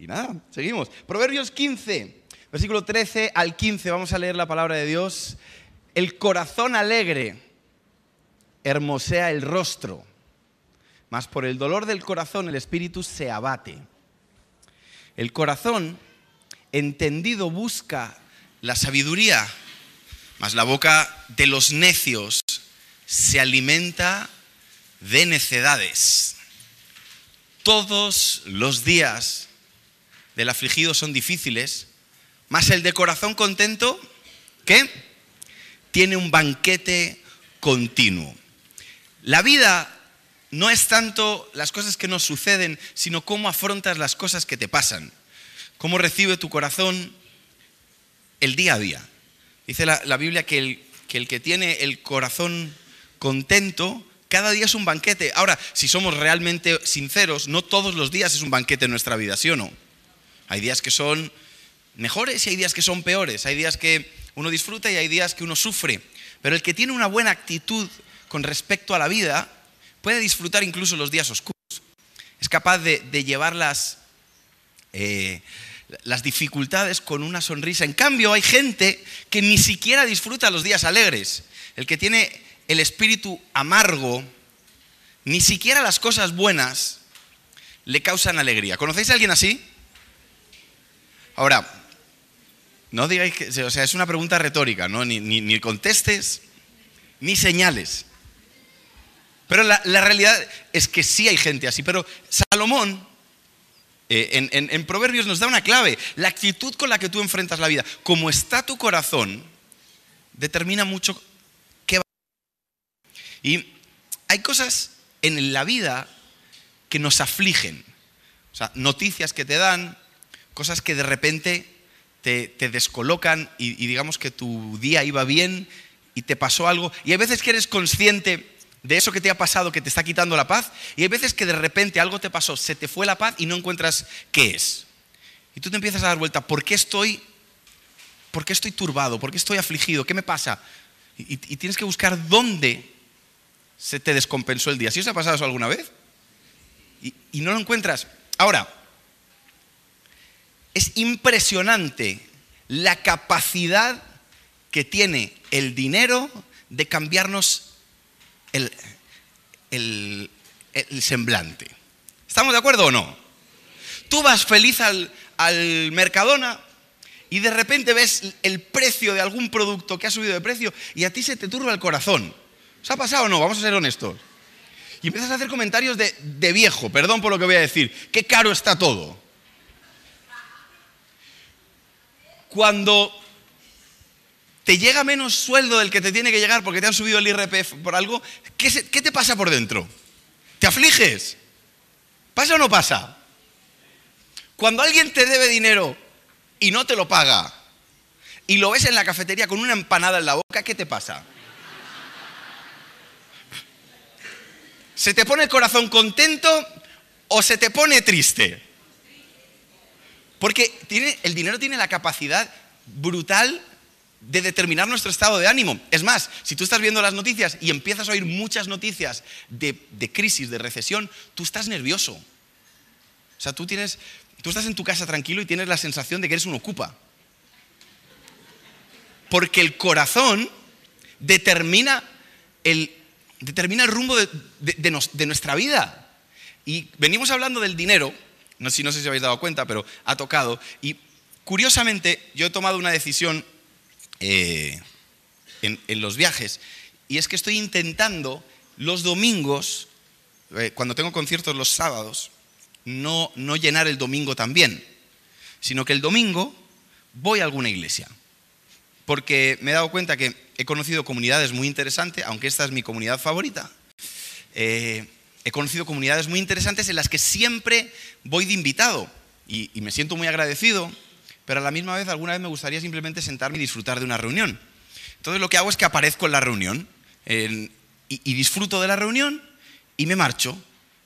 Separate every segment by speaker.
Speaker 1: Y nada, seguimos. Proverbios 15, versículo 13 al 15, vamos a leer la palabra de Dios. El corazón alegre hermosea el rostro, mas por el dolor del corazón el espíritu se abate. El corazón entendido busca la sabiduría, mas la boca de los necios se alimenta de necedades. Todos los días del afligido son difíciles, mas el de corazón contento, ¿qué? Tiene un banquete continuo. La vida no es tanto las cosas que nos suceden, sino cómo afrontas las cosas que te pasan, cómo recibe tu corazón el día a día. Dice la, Biblia que el, que el que tiene el corazón contento, cada día es un banquete. Ahora, si somos realmente sinceros, no todos los días es un banquete en nuestra vida, ¿sí o no? Hay días que son mejores y hay días que son peores. Hay días que uno disfruta y hay días que uno sufre. Pero el que tiene una buena actitud con respecto a la vida puede disfrutar incluso los días oscuros. Es capaz de, llevar las, eh, las dificultades con una sonrisa. En cambio, hay gente que ni siquiera disfruta los días alegres. El que tiene el espíritu amargo, ni siquiera las cosas buenas le causan alegría. ¿Conocéis a alguien así? Ahora, no digáis que, o sea, es una pregunta retórica, ¿no? Ni, contestes, ni señales. Pero la, realidad es que sí hay gente así. Pero Salomón, eh, en, Proverbios, nos da una clave. La actitud con la que tú enfrentas la vida, como está tu corazón, determina mucho qué va a Y hay cosas en la vida que nos afligen. O sea, noticias que te dan, cosas que de repente te, descolocan y, digamos que tu día iba bien y te pasó algo. Y hay veces que eres consciente de eso que te ha pasado que te está quitando la paz y hay veces que de repente algo te pasó, se te fue la paz y no encuentras qué es. Y tú te empiezas a dar vuelta, ¿por qué estoy, por qué estoy turbado? ¿Por qué estoy afligido? ¿Qué me pasa? Y, tienes que buscar dónde se te descompensó el día. ¿Sí os ha pasado eso alguna vez? Y, y no lo encuentras. Ahora, es impresionante la capacidad que tiene el dinero de cambiarnos el, semblante. ¿Estamos de acuerdo o no? Tú vas feliz al, al Mercadona y de repente ves el precio de algún producto que ha subido de precio y a ti se te turba el corazón. ¿Os ha pasado o no? Vamos a ser honestos. Y empiezas a hacer comentarios de, de viejo, perdón por lo que voy a decir. Qué caro está todo. Cuando te llega menos sueldo del que te tiene que llegar porque te han subido el IRPF por algo, ¿qué, te pasa por dentro? ¿Te afliges? ¿Pasa o no pasa? Cuando alguien te debe dinero y no te lo paga y lo ves en la cafetería con una empanada en la boca, ¿qué te pasa? ¿Se te pone el corazón contento o se te pone triste? Porque el dinero tiene la capacidad brutal de determinar nuestro estado de ánimo. Es más, si tú estás viendo las noticias y empiezas a oír muchas noticias de, crisis, de recesión, tú estás nervioso. O sea, tú, tienes, tú estás en tu casa tranquilo y tienes la sensación de que eres un ocupa. Porque el corazón determina el, determina el rumbo de nuestra vida. Y venimos hablando del dinero no, sé si habéis dado cuenta, pero ha tocado. Y curiosamente, yo he tomado una decisión eh, en, los viajes, y es que estoy intentando los domingos, eh, cuando tengo conciertos los sábados, no, no llenar el domingo también, sino que el domingo voy a alguna iglesia. Porque me he dado cuenta que he conocido comunidades muy interesantes, aunque esta es mi comunidad favorita. Eh, he conocido comunidades muy interesantes en las que siempre voy de invitado y, me siento muy agradecido, pero a la misma vez alguna vez me gustaría simplemente sentarme y disfrutar de una reunión. Entonces lo que hago es que aparezco en la reunión y, disfruto de la reunión y me marcho.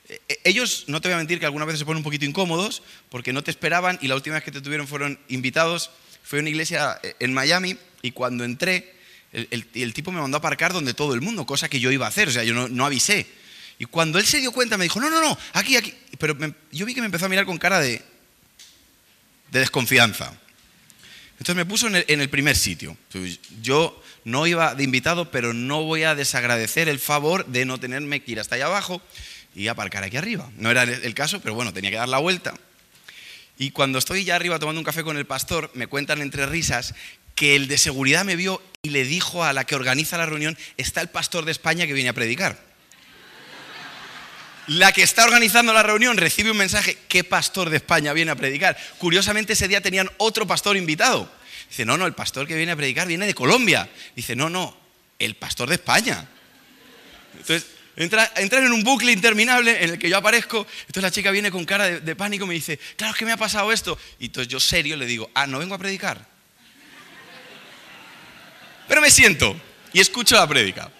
Speaker 1: E, e, ellos, no te voy a mentir que alguna vez se ponen un poquito incómodos porque no te esperaban y la última vez que te tuvieron fueron invitados. Fue a una iglesia eh, en Miami y cuando entré, el, tipo me mandó a aparcar donde todo el mundo, cosa que yo iba a hacer, o sea, yo no avisé. Y cuando él se dio cuenta me dijo, no, no, no, aquí, aquí. Pero yo vi que me empezó a mirar con cara de, de desconfianza. Entonces me puso en el, primer sitio. Yo no iba de invitado, pero no voy a desagradecer el favor de no tenerme que ir hasta allá abajo y aparcar aquí arriba. No era el caso, pero bueno, tenía que dar la vuelta. Y cuando estoy ya arriba tomando un café con el pastor, me cuentan entre risas que el de seguridad me vio y le dijo a la que organiza la reunión, está el pastor de España que viene a predicar. La que está organizando la reunión recibe un mensaje, ¿qué pastor de España viene a predicar? Curiosamente ese día tenían otro pastor invitado. Dice, no, no, el pastor que viene a predicar viene de Colombia. Dice, no, no, el pastor de España. Entonces, entra, entran en un bucle interminable en el que yo aparezco. Entonces la chica viene con cara de, de pánico y me dice, claro, es que me ha pasado esto. Y entonces yo serio le digo, ah, no vengo a predicar. Pero me siento y escucho la prédica.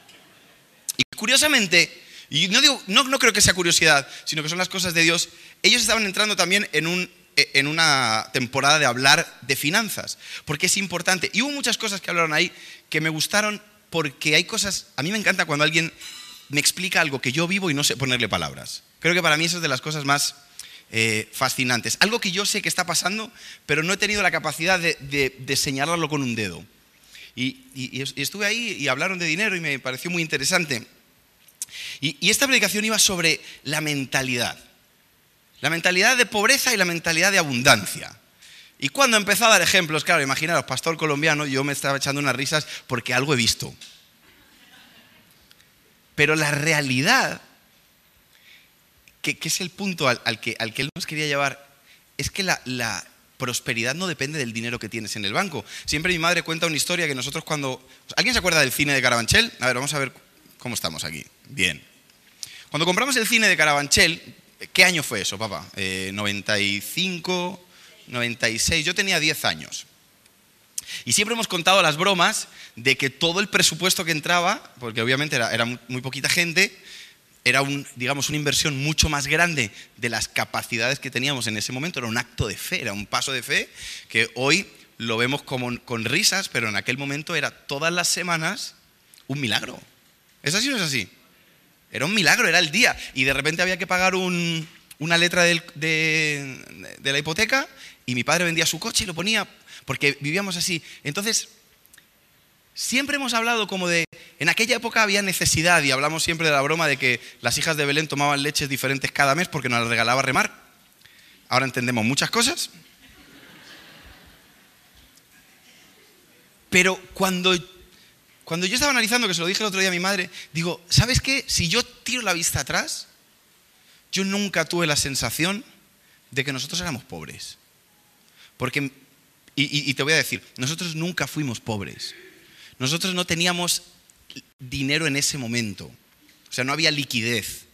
Speaker 1: Y curiosamente, y no, digo, no, no creo que sea curiosidad, sino que son las cosas de Dios, ellos estaban entrando también en, un, en una temporada de hablar de finanzas, porque es importante. Y hubo muchas cosas que hablaron ahí que me gustaron porque hay cosas, a mí me encanta cuando alguien me explica algo que yo vivo y no sé ponerle palabras. Creo que para mí eso es de las cosas más eh, fascinantes. Algo que yo sé que está pasando, pero no he tenido la capacidad de señalarlo con un dedo. Y, estuve ahí y hablaron de dinero y me pareció muy interesante. Y, esta predicación iba sobre la mentalidad. La mentalidad de pobreza y la mentalidad de abundancia. Y cuando empezó a dar ejemplos, claro, imaginaros, pastor colombiano, yo me estaba echando unas risas porque algo he visto. Pero la realidad, que, es el punto al, que, al, él nos quería llevar, es que la, prosperidad no depende del dinero que tienes en el banco. Siempre mi madre cuenta una historia que nosotros cuando... ¿Alguien se acuerda del cine de Carabanchel? A ver, vamos a ver cómo estamos aquí. Bien. Cuando compramos el cine de Carabanchel, ¿qué año fue eso, papá? Eh, 95, 96, yo tenía 10 años. Y siempre hemos contado las bromas de que todo el presupuesto que entraba, porque obviamente era, era muy poquita gente, era un, digamos, una inversión mucho más grande de las capacidades que teníamos en ese momento, era un acto de fe, era un paso de fe que hoy lo vemos como con risas, pero en aquel momento era todas las semanas un milagro. ¿Es así o es así? Era un milagro, era el día. Y de repente había que pagar una letra de, de la hipoteca y mi padre vendía su coche y lo ponía, porque vivíamos así. Entonces, Siempre hemos hablado como de, en aquella época había necesidad y hablamos siempre de la broma de que las hijas de Belén tomaban leches diferentes cada mes porque nos las regalaba remar. Ahora entendemos muchas cosas. Pero cuando, cuando yo estaba analizando, que se lo dije el otro día a mi madre, digo, ¿sabes qué? Si yo tiro la vista atrás, yo nunca tuve la sensación de que nosotros éramos pobres. Porque, y te voy a decir, nosotros nunca fuimos pobres. Nosotros no teníamos dinero en ese momento. O sea, no había liquidez.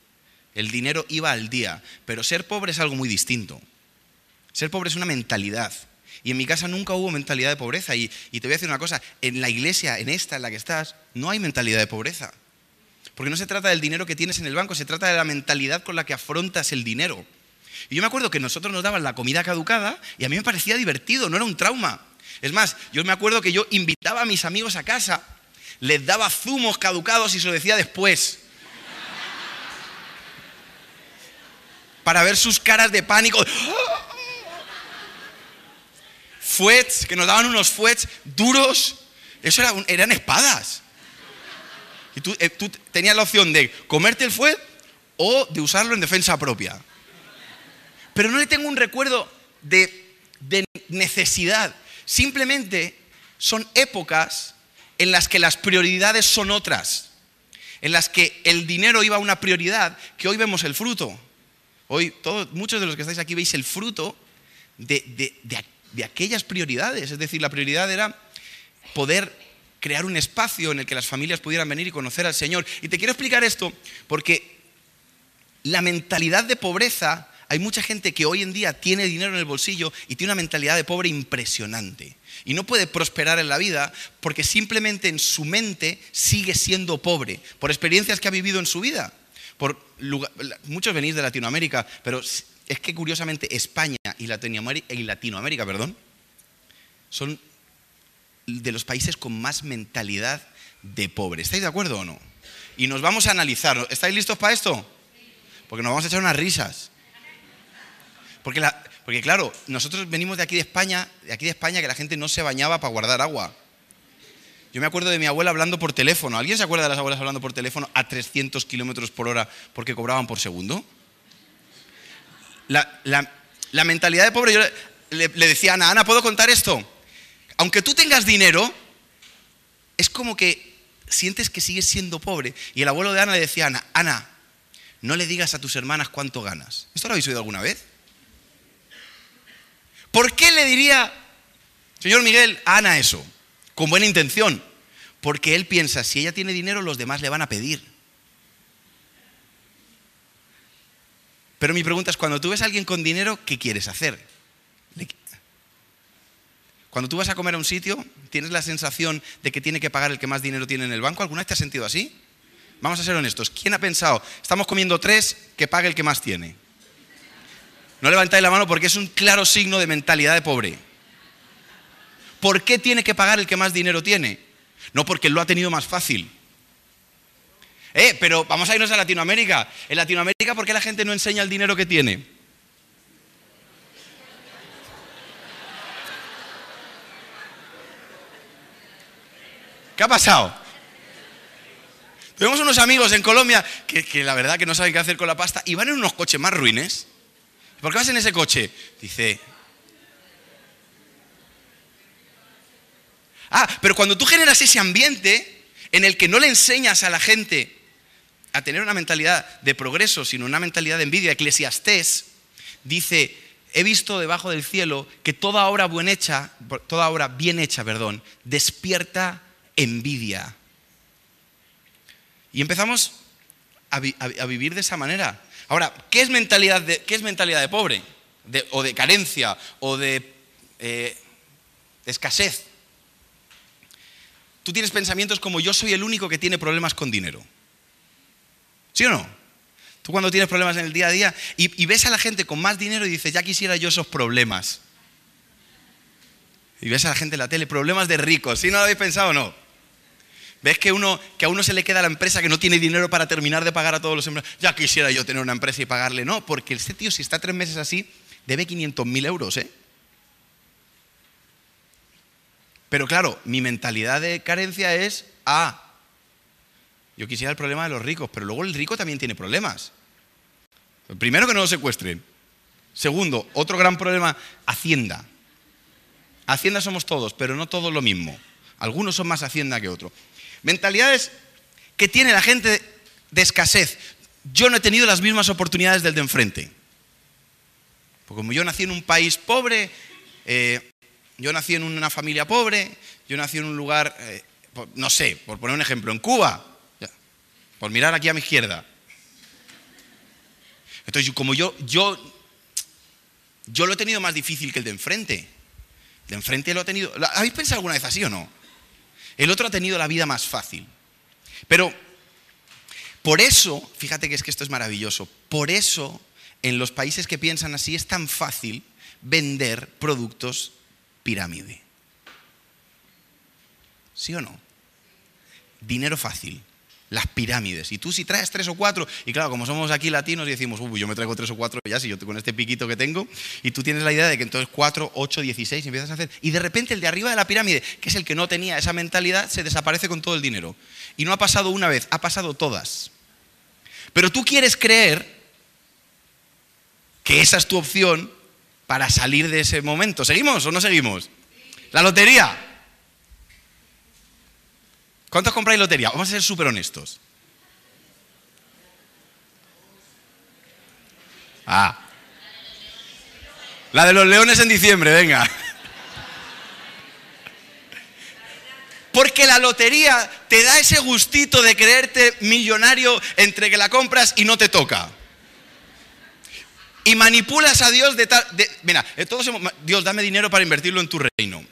Speaker 1: El dinero iba al día. Pero ser pobre es algo muy distinto. Ser pobre es una mentalidad. Y en mi casa nunca hubo mentalidad de pobreza. Y, te voy a decir una cosa, en la iglesia, en esta, en la que estás, no hay mentalidad de pobreza. Porque no se trata del dinero que tienes en el banco, se trata de la mentalidad con la que afrontas el dinero. Y yo me acuerdo que nosotros nos daban la comida caducada y a mí me parecía divertido, no era un trauma. Es más, yo me acuerdo que yo invitaba a mis amigos a casa, les daba zumos caducados y se lo decía después. Para ver sus caras de pánico. Fuets, que nos daban unos fuets duros. Eso eran espadas. Y tú, eh, tú, tenías la opción de comerte el fuet o de usarlo en defensa propia. Pero no le tengo un recuerdo de, de necesidad. Simplemente son épocas en las que las prioridades son otras, en las que el dinero iba a una prioridad, que hoy vemos el fruto. Hoy todos, muchos de los que estáis aquí veis el fruto de, de aquellas prioridades. Es decir, la prioridad era poder crear un espacio en el que las familias pudieran venir y conocer al Señor. Y te quiero explicar esto porque la mentalidad de pobreza hay mucha gente que hoy en día tiene dinero en el bolsillo y tiene una mentalidad de pobre impresionante. Y no puede prosperar en la vida porque simplemente en su mente sigue siendo pobre, por experiencias que ha vivido en su vida. Por muchos venís de Latinoamérica, pero es que curiosamente España y Latinoamérica, y Latinoamérica perdón, son de los países con más mentalidad de pobre. ¿Estáis de acuerdo o no? Y nos vamos a analizar. ¿Estáis listos para esto? Porque nos vamos a echar unas risas. Porque, Porque claro, nosotros venimos de aquí de España, de aquí de España que la gente no se bañaba para guardar agua. Yo me acuerdo de mi abuela hablando por teléfono. ¿Alguien se acuerda de las abuelas hablando por teléfono a 300 kilómetros por hora porque cobraban por segundo? La, mentalidad de pobre, yo le, le decía a Ana, Ana, ¿puedo contar esto? Aunque tú tengas dinero, es como que sientes que sigues siendo pobre. Y el abuelo de Ana le decía a Ana, Ana, no le digas a tus hermanas cuánto ganas. ¿Esto lo habéis oído alguna vez? ¿Por qué le diría, señor Miguel, a Ana eso? Con buena intención. Porque él piensa, si ella tiene dinero, los demás le van a pedir. Pero mi pregunta es, cuando tú ves a alguien con dinero, ¿qué quieres hacer? Cuando tú vas a comer a un sitio, ¿tienes la sensación de que tiene que pagar el que más dinero tiene en el banco? ¿Alguna vez te has sentido así? Vamos a ser honestos. ¿Quién ha pensado, estamos comiendo tres, que pague el que más tiene? No levantáis la mano porque es un claro signo de mentalidad de pobre. ¿Por qué tiene que pagar el que más dinero tiene? No porque lo ha tenido más fácil. Eh, pero vamos a irnos a Latinoamérica. En Latinoamérica, ¿por qué la gente no enseña el dinero que tiene? ¿Qué ha pasado? Tenemos unos amigos en Colombia que, que, la verdad que no saben qué hacer con la pasta y van en unos coches más ruines. ¿Por qué vas en ese coche? Dice... Ah, pero cuando tú generas ese ambiente en el que no le enseñas a la gente a tener una mentalidad de progreso, sino una mentalidad de envidia, Eclesiastés dice, he visto debajo del cielo que toda obra bien hecha, toda obra bien hecha, perdón, despierta envidia. Y empezamos a, vivir de esa manera. Ahora, ¿qué es mentalidad de, qué es mentalidad de pobre? o de carencia, o de eh, escasez. Tú tienes pensamientos como yo soy el único que tiene problemas con dinero. ¿Sí o no? Tú cuando tienes problemas en el día a día y, ves a la gente con más dinero y dices, ya quisiera yo esos problemas. Y ves a la gente en la tele, problemas de ricos. ¿Sí no lo habéis pensado o no? ¿Ves que, uno, que a uno se le queda la empresa que no tiene dinero para terminar de pagar a todos los empleados? Ya quisiera yo tener una empresa y pagarle. No, porque este tío, si está tres meses así, debe 500.000 euros, ¿eh? Pero claro, mi mentalidad de carencia es, ah, yo quisiera el problema de los ricos, pero luego el rico también tiene problemas. Primero que no lo secuestren. Segundo, otro gran problema, Hacienda. Hacienda somos todos, pero no todos lo mismo. Algunos son más Hacienda que otros. Mentalidades que tiene la gente de escasez. Yo no he tenido las mismas oportunidades del de enfrente. Porque como yo nací en un país pobre, eh, yo nací en una familia pobre, yo nací en un lugar, eh, no sé, por poner un ejemplo, en Cuba, por mirar aquí a mi izquierda. Entonces, como yo, yo, yo lo he tenido más difícil que el de enfrente. El de enfrente lo ha tenido. ¿Habéis pensado alguna vez así o no? El otro ha tenido la vida más fácil. Pero por eso, fíjate que es que esto es maravilloso, por eso en los países que piensan así es tan fácil vender productos pirámide. ¿Sí o no? Dinero fácil las pirámides. Y tú si traes tres o cuatro, y claro, como somos aquí latinos y decimos, uy, yo me traigo tres o cuatro ya, si yo con este piquito que tengo, y tú tienes la idea de que entonces cuatro, ocho, dieciséis, empiezas a hacer, y de repente el de arriba de la pirámide, que es el que no tenía esa mentalidad, se desaparece con todo el dinero. Y no ha pasado una vez, ha pasado todas. Pero tú quieres creer que esa es tu opción para salir de ese momento. ¿Seguimos o no seguimos? La lotería. ¿Cuántos compráis lotería? Vamos a ser súper honestos. Ah. La de los leones en diciembre, venga. Porque la lotería te da ese gustito de creerte millonario entre que la compras y no te toca. Y manipulas a Dios de tal... mira, eh, todos Dios, dame dinero para invertirlo en tu reino.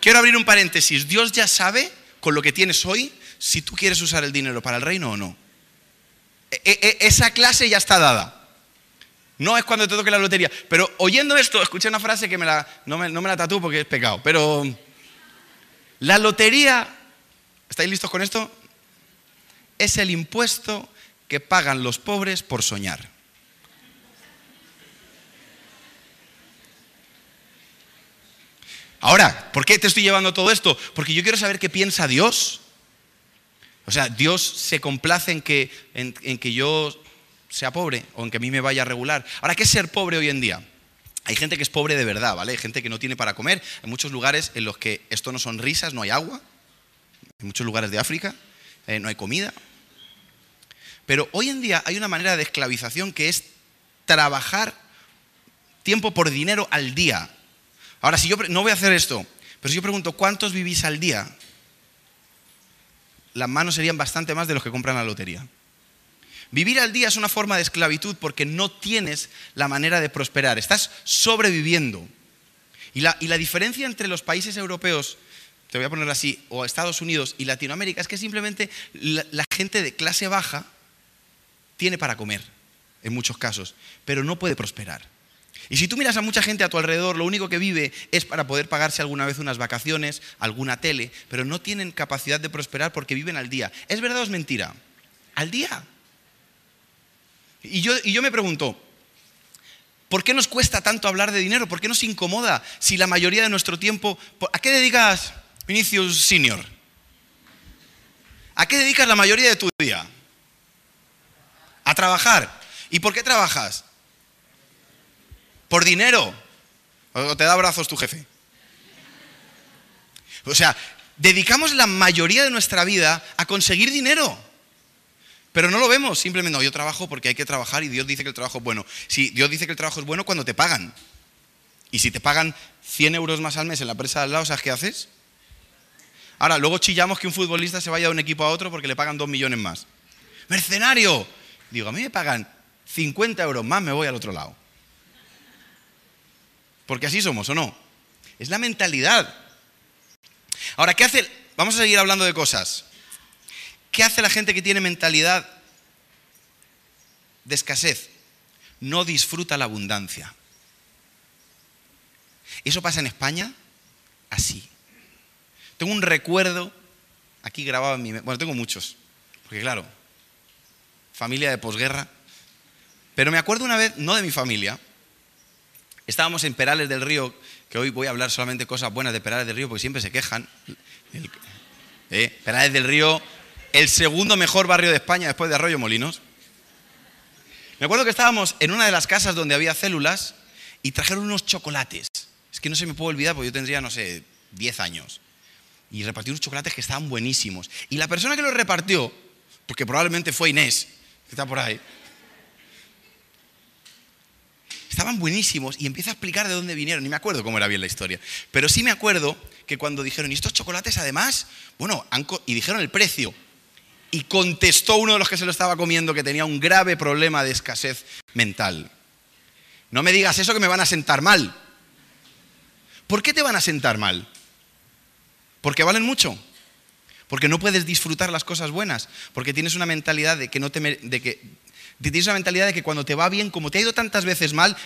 Speaker 1: Quiero abrir un paréntesis. Dios ya sabe con lo que tienes hoy si tú quieres usar el dinero para el reino o no. E, e, e, esa clase ya está dada. No es cuando te toque la lotería. Pero oyendo esto, escuché una frase que me la, no, me, no me la tatúo porque es pecado. Pero la lotería, ¿estáis listos con esto? Es el impuesto que pagan los pobres por soñar. Ahora, ¿por qué te estoy llevando todo esto? Porque yo quiero saber qué piensa Dios. O sea, Dios se complace en que, en, que yo sea pobre o en que a mí me vaya regular. Ahora, ¿qué es ser pobre hoy en día? Hay gente que es pobre de verdad, ¿vale? Hay gente que no tiene para comer. Hay muchos lugares en los que esto no son risas, no hay agua. En muchos lugares de África eh, no hay comida. Pero hoy en día hay una manera de esclavización que es trabajar tiempo por dinero al día. Ahora, si yo no voy a hacer esto, pero si yo pregunto, ¿cuántos vivís al día? Las manos serían bastante más de los que compran la lotería. Vivir al día es una forma de esclavitud porque no tienes la manera de prosperar, estás sobreviviendo. Y la, diferencia entre los países europeos, te voy a poner así, o Estados Unidos y Latinoamérica, es que simplemente la gente de clase baja tiene para comer, en muchos casos, pero no puede prosperar. Y si tú miras a mucha gente a tu alrededor, lo único que vive es para poder pagarse alguna vez unas vacaciones, alguna tele, pero no tienen capacidad de prosperar porque viven al día. ¿Es verdad o es mentira? Al día. Y yo, y yo me pregunto, ¿por qué nos cuesta tanto hablar de dinero? ¿Por qué nos incomoda si la mayoría de nuestro tiempo... ¿A qué dedicas, Vinicius Senior? ¿A qué dedicas la mayoría de tu día? A trabajar. ¿Y por qué trabajas? ¿Por dinero? ¿O te da abrazos tu jefe? O sea, dedicamos la mayoría de nuestra vida a conseguir dinero. Pero no lo vemos, simplemente no, yo trabajo porque hay que trabajar y Dios dice que el trabajo es bueno. Si Dios dice que el trabajo es bueno cuando te pagan. Y si te pagan 100 euros más al mes en la empresa de al lado, ¿sabes qué haces? Ahora, luego chillamos que un futbolista se vaya de un equipo a otro porque le pagan 2 millones más. ¡Mercenario! Digo, a mí me pagan 50 euros más, me voy al otro lado. Porque así somos, ¿o no? Es la mentalidad. Ahora, ¿qué hace? Vamos a seguir hablando de cosas. ¿Qué hace la gente que tiene mentalidad de escasez? No disfruta la abundancia. Eso pasa en España así. Tengo un recuerdo aquí grabado en mi... Bueno, tengo muchos, porque claro, familia de posguerra. Pero me acuerdo una vez, no de mi familia, Estábamos en Perales del Río, que hoy voy a hablar solamente cosas buenas de Perales del Río, porque siempre se quejan. ¿Eh? Perales del Río, el segundo mejor barrio de España después de Arroyo Molinos. Me acuerdo que estábamos en una de las casas donde había células y trajeron unos chocolates. Es que no se me puede olvidar porque yo tendría, no sé, 10 años. Y repartió unos chocolates que estaban buenísimos. Y la persona que los repartió, porque probablemente fue Inés, que está por ahí, estaban buenísimos y empieza a explicar de dónde vinieron. Ni me acuerdo cómo era bien la historia. Pero sí me acuerdo que cuando dijeron, ¿y estos chocolates además? Bueno, y dijeron el precio. Y contestó uno de los que se lo estaba comiendo que tenía un grave problema de escasez mental. No me digas eso que me van a sentar mal. ¿Por qué te van a sentar mal? Porque valen mucho. Porque no puedes disfrutar las cosas buenas. Porque tienes una mentalidad de que, no te, de que Tienes una mentalidad de que cuando te va bien, como te ha ido tantas veces mal,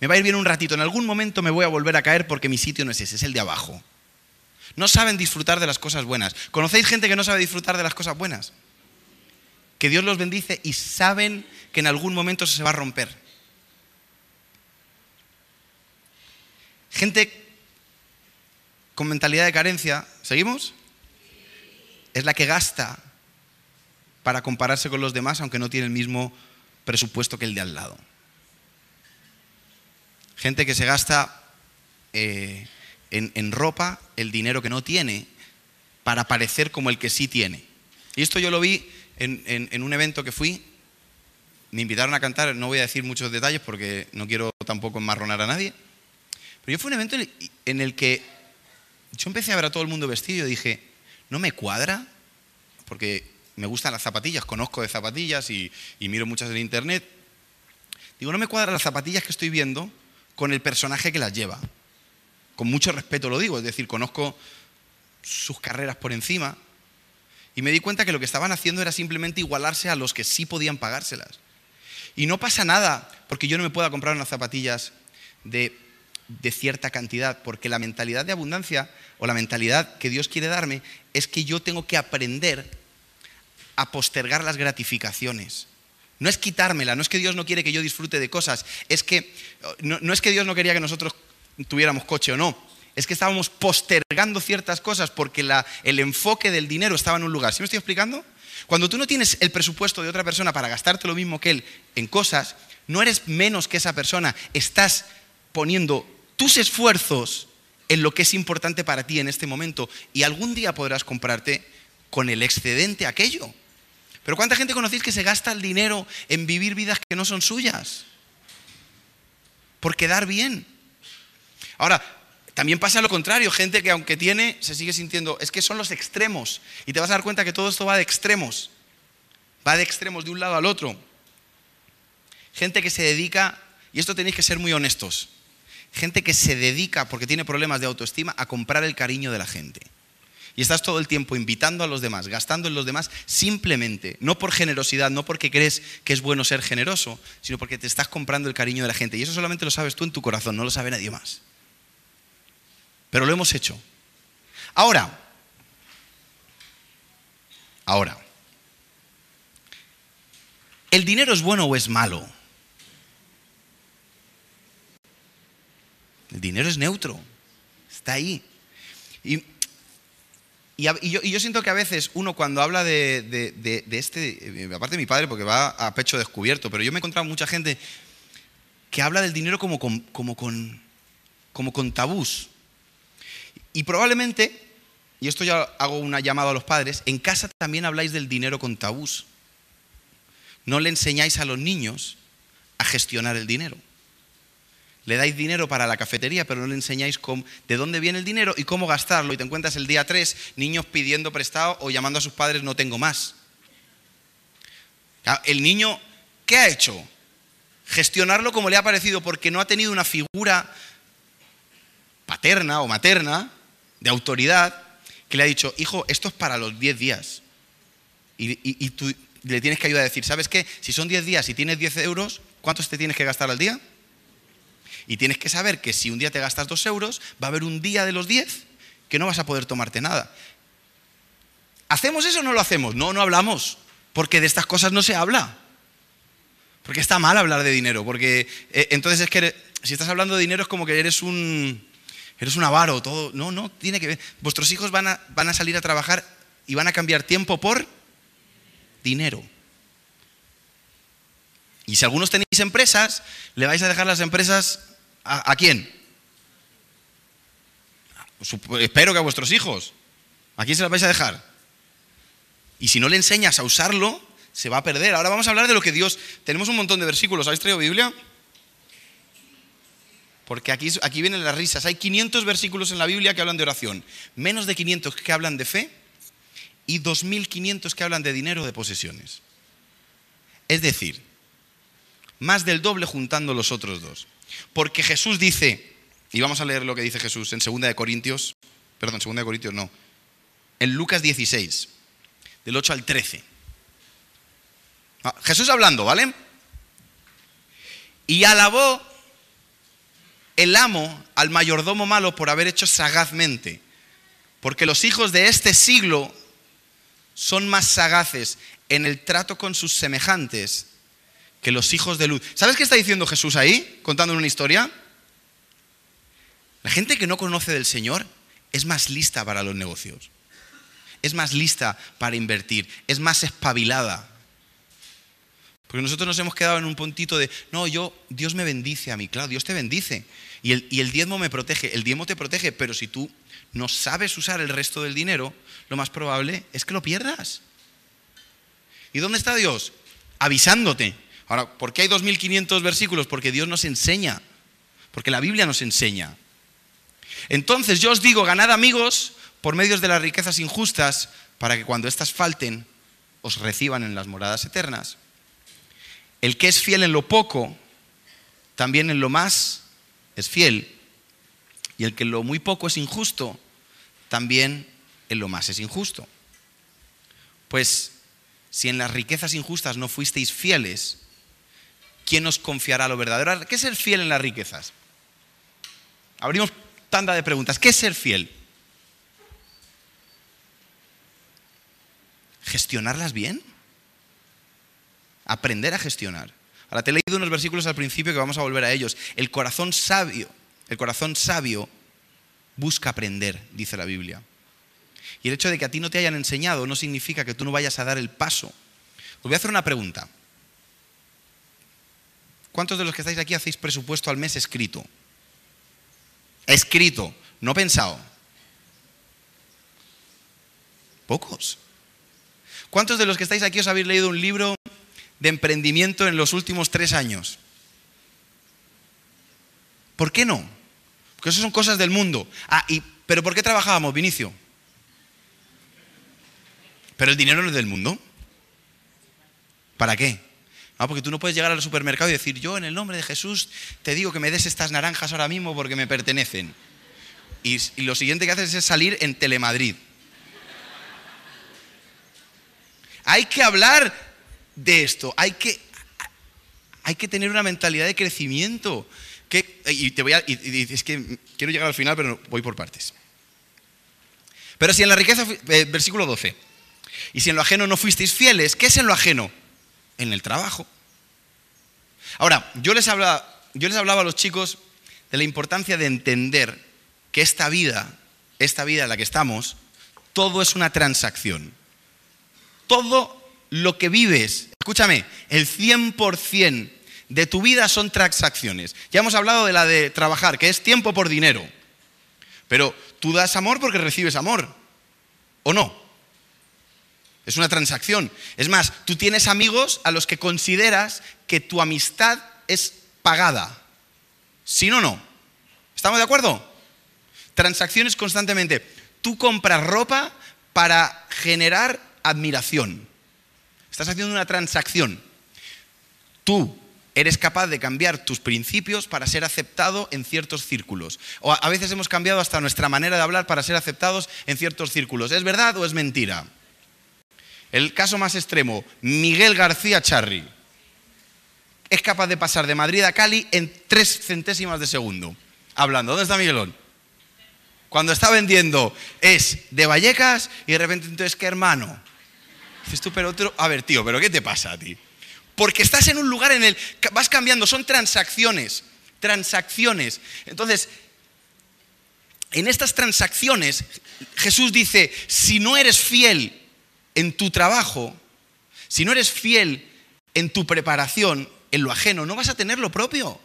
Speaker 1: me va a ir bien un ratito, en algún momento me voy a volver a caer porque mi sitio no es ese, es el de abajo. No saben disfrutar de las cosas buenas. ¿Conocéis gente que no sabe disfrutar de las cosas buenas? Que Dios los bendice y saben que en algún momento se va a romper. Gente con mentalidad de carencia, ¿seguimos? Es la que gasta para compararse con los demás, aunque no tiene el mismo presupuesto que el de al lado. Gente que se gasta eh, en, ropa el dinero que no tiene para parecer como el que sí tiene. Y esto yo lo vi en, un evento que fui. Me invitaron a cantar, no voy a decir muchos detalles porque no quiero tampoco enmarronar a nadie. Pero yo fui un evento en el que yo empecé a ver a todo el mundo vestido y dije, no me cuadra, porque me gustan las zapatillas, conozco de zapatillas y, miro muchas en internet. Digo, no me cuadran las zapatillas que estoy viendo con el personaje que las lleva. Con mucho respeto lo digo, es decir, conozco sus carreras por encima. Y me di cuenta que lo que estaban haciendo era simplemente igualarse a los que sí podían pagárselas. Y no pasa nada porque yo no me pueda comprar unas zapatillas de, de, cierta cantidad, porque la mentalidad de abundancia o la mentalidad que Dios quiere darme es que yo tengo que aprender a postergar las gratificaciones. No es quitármela, no es que Dios no quiere que yo disfrute de cosas, es que no, es que Dios no quería que nosotros tuviéramos coche o no, es que estábamos postergando ciertas cosas porque el enfoque del dinero estaba en un lugar. ¿Sí me estoy explicando? Cuando tú no tienes el presupuesto de otra persona para gastarte lo mismo que él en cosas, no eres menos que esa persona, estás poniendo tus esfuerzos en lo que es importante para ti en este momento y algún día podrás comprarte con el excedente aquello. Pero ¿cuánta gente conocéis que se gasta el dinero en vivir vidas que no son suyas? Por quedar bien. Ahora, también pasa lo contrario, gente que aunque tiene, se sigue sintiendo, es que son los extremos. Y te vas a dar cuenta que todo esto va de extremos. Va de extremos de un lado al otro. Gente que se dedica, y esto tenéis que ser muy honestos, gente que se dedica, porque tiene problemas de autoestima, a comprar el cariño de la gente. Y estás todo el tiempo invitando a los demás, gastando en los demás, simplemente, no por generosidad, no porque crees que es bueno ser generoso, sino porque te estás comprando el cariño de la gente. Y eso solamente lo sabes tú en tu corazón, no lo sabe nadie más. Pero lo hemos hecho. Ahora, ahora, ¿el dinero es bueno o es malo? El dinero es neutro, está ahí. Y, yo, siento que a veces uno cuando habla de, este, eh, aparte de mi padre porque va a pecho descubierto, pero yo me he encontrado mucha gente que habla del dinero como con, como con, como con tabús. Y probablemente, y esto ya hago una llamada a los padres, en casa también habláis del dinero con tabús. No le enseñáis a los niños a gestionar el dinero. Le dais dinero para la cafetería, pero no le enseñáis de dónde viene el dinero y cómo gastarlo. Y te encuentras el día 3 niños pidiendo prestado o llamando a sus padres no tengo más. El niño, ¿qué ha hecho? Gestionarlo como le ha parecido porque no ha tenido una figura paterna o materna de autoridad que le ha dicho, hijo, esto es para los 10 días. Y, y, tú le tienes que ayudar a decir, ¿sabes qué? Si son 10 días y tienes 10 euros, ¿cuántos te tienes que gastar al día? Y tienes que saber que si un día te gastas dos euros, va a haber un día de los diez que no vas a poder tomarte nada. ¿Hacemos eso o no lo hacemos? No, no hablamos, porque de estas cosas no se habla. Porque está mal hablar de dinero, porque eh, entonces es que si estás hablando de dinero es como que eres un, eres un avaro, todo. No, no, tiene que ver. Vuestros hijos van a, van a salir a trabajar y van a cambiar tiempo por dinero. Y si algunos tenéis empresas, le vais a dejar las empresas ¿A, quién? Espero que a vuestros hijos. ¿A quién se las vais a dejar? Y si no le enseñas a usarlo, se va a perder. Ahora vamos a hablar de lo que Dios... Tenemos un montón de versículos. ¿Habéis traído Biblia? Porque aquí, aquí vienen las risas. Hay 500 versículos en la Biblia que hablan de oración. Menos de 500 que hablan de fe y 2.500 que hablan de dinero de posesiones. Es decir, más del doble juntando los otros dos. Porque Jesús dice, y vamos a leer lo que dice Jesús en 2 de Corintios, perdón, 2 de Corintios no, en Lucas 16, del 8 al 13. Ah, Jesús hablando, ¿vale? Y alabó el amo al mayordomo malo por haber hecho sagazmente, porque los hijos de este siglo son más sagaces en el trato con sus semejantes que los hijos de luz. ¿Sabes qué está diciendo Jesús ahí, contando una historia? La gente que no conoce del Señor es más lista para los negocios, es más lista para invertir, es más espabilada. Porque nosotros nos hemos quedado en un puntito de, no, yo, Dios me bendice a mí, claro, Dios te bendice. Y el, y el diezmo me protege, el diezmo te protege, pero si tú no sabes usar el resto del dinero, lo más probable es que lo pierdas. ¿Y dónde está Dios? Avisándote. Ahora, ¿por qué hay 2.500 versículos? Porque Dios nos enseña, porque la Biblia nos enseña. Entonces yo os digo, ganad amigos por medios de las riquezas injustas, para que cuando éstas falten, os reciban en las moradas eternas. El que es fiel en lo poco, también en lo más es fiel. Y el que en lo muy poco es injusto, también en lo más es injusto. Pues si en las riquezas injustas no fuisteis fieles, ¿quién nos confiará lo verdadero? ¿Qué es ser fiel en las riquezas? Abrimos tanda de preguntas. ¿Qué es ser fiel? ¿Gestionarlas bien? Aprender a gestionar. Ahora te he leído unos versículos al principio que vamos a volver a ellos. El corazón sabio, el corazón sabio busca aprender, dice la Biblia. Y el hecho de que a ti no te hayan enseñado no significa que tú no vayas a dar el paso. Os voy a hacer una pregunta. ¿Cuántos de los que estáis aquí hacéis presupuesto al mes escrito? Escrito, no pensado. Pocos. ¿Cuántos de los que estáis aquí os habéis leído un libro de emprendimiento en los últimos tres años? ¿Por qué no? Porque eso son cosas del mundo. Ah, y, ¿pero por qué trabajábamos, Vinicio? Pero el dinero no es del mundo. ¿Para qué? No, porque tú no puedes llegar al supermercado y decir, yo en el nombre de Jesús te digo que me des estas naranjas ahora mismo porque me pertenecen. Y, y lo siguiente que haces es salir en Telemadrid. Hay que hablar de esto, hay que, hay que tener una mentalidad de crecimiento. Y te voy a, es que quiero llegar al final, pero voy por partes. Pero si en la riqueza, eh, versículo 12, y si en lo ajeno no fuisteis fieles, ¿qué es en lo ajeno? En el trabajo. Ahora, yo les, hablaba, yo les hablaba a los chicos de la importancia de entender que esta vida, esta vida en la que estamos, todo es una transacción todo lo que vives, escúchame, el 100% de tu vida son transacciones. Ya hemos hablado de la de trabajar, que es tiempo por dinero. Pero tú das amor porque recibes amor. ¿O no? Es una transacción. Es más, tú tienes amigos a los que consideras que tu amistad es pagada. ¿Sí o no? ¿Estamos de acuerdo? Transacciones constantemente. Tú compras ropa para generar admiración. Estás haciendo una transacción. Tú eres capaz de cambiar tus principios para ser aceptado en ciertos círculos. O a veces hemos cambiado hasta nuestra manera de hablar para ser aceptados en ciertos círculos. ¿Es verdad o es mentira? El caso más extremo, Miguel García Charri. Es capaz de pasar de Madrid a Cali en tres centésimas de segundo. Hablando. ¿Dónde está Miguelón? Cuando está vendiendo es de Vallecas y de repente entonces, ¿qué hermano? Dices tú, pero otro. A ver, tío, ¿pero qué te pasa a ti? Porque estás en un lugar en el vas cambiando, son transacciones. Transacciones. Entonces, en estas transacciones, Jesús dice: si no eres fiel en tu trabajo, si no eres fiel en tu preparación, en lo ajeno, no vas a tener lo propio.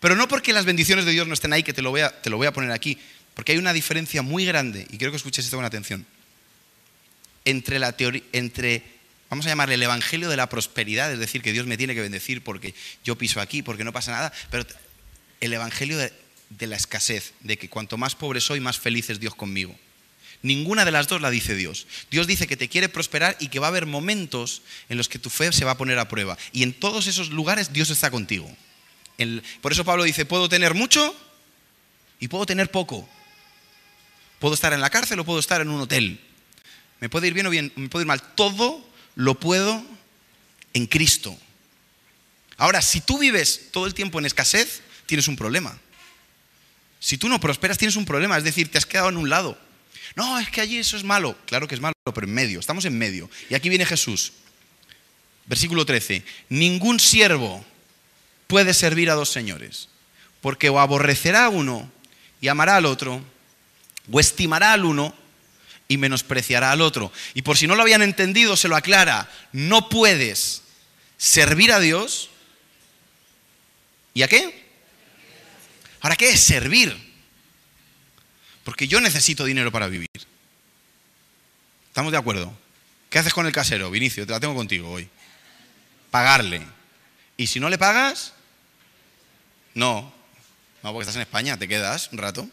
Speaker 1: Pero no porque las bendiciones de Dios no estén ahí, que te lo voy a, te lo voy a poner aquí, porque hay una diferencia muy grande, y quiero que escuches esto con atención entre la teoría, entre, vamos a llamarle el evangelio de la prosperidad, es decir, que Dios me tiene que bendecir porque yo piso aquí, porque no pasa nada, pero el evangelio de, de la escasez, de que cuanto más pobre soy, más feliz es Dios conmigo. Ninguna de las dos la dice Dios. Dios dice que te quiere prosperar y que va a haber momentos en los que tu fe se va a poner a prueba. Y en todos esos lugares Dios está contigo. por eso Pablo dice, puedo tener mucho y puedo tener poco. Puedo estar en la cárcel o puedo estar en un hotel. Me puede ir bien o bien, me puede ir mal. Todo lo puedo en Cristo. Ahora, si tú vives todo el tiempo en escasez, tienes un problema. Si tú no prosperas, tienes un problema. Es decir, te has quedado en un lado. No, es que allí eso es malo. Claro que es malo, pero en medio. Estamos en medio. Y aquí viene Jesús. Versículo 13. Ningún siervo puede servir a dos señores. Porque o aborrecerá a uno y amará al otro, o estimará al uno y menospreciará al otro. Y por si no lo habían entendido, se lo aclara. No puedes servir a Dios. ¿Y a qué? ¿Ahora qué es servir? Porque yo necesito dinero para vivir. ¿Estamos de acuerdo? ¿Qué haces con el casero, Vinicio? Te la tengo contigo hoy. Pagarle. ¿Y si no le pagas? No. No, porque estás en España, te quedas un rato.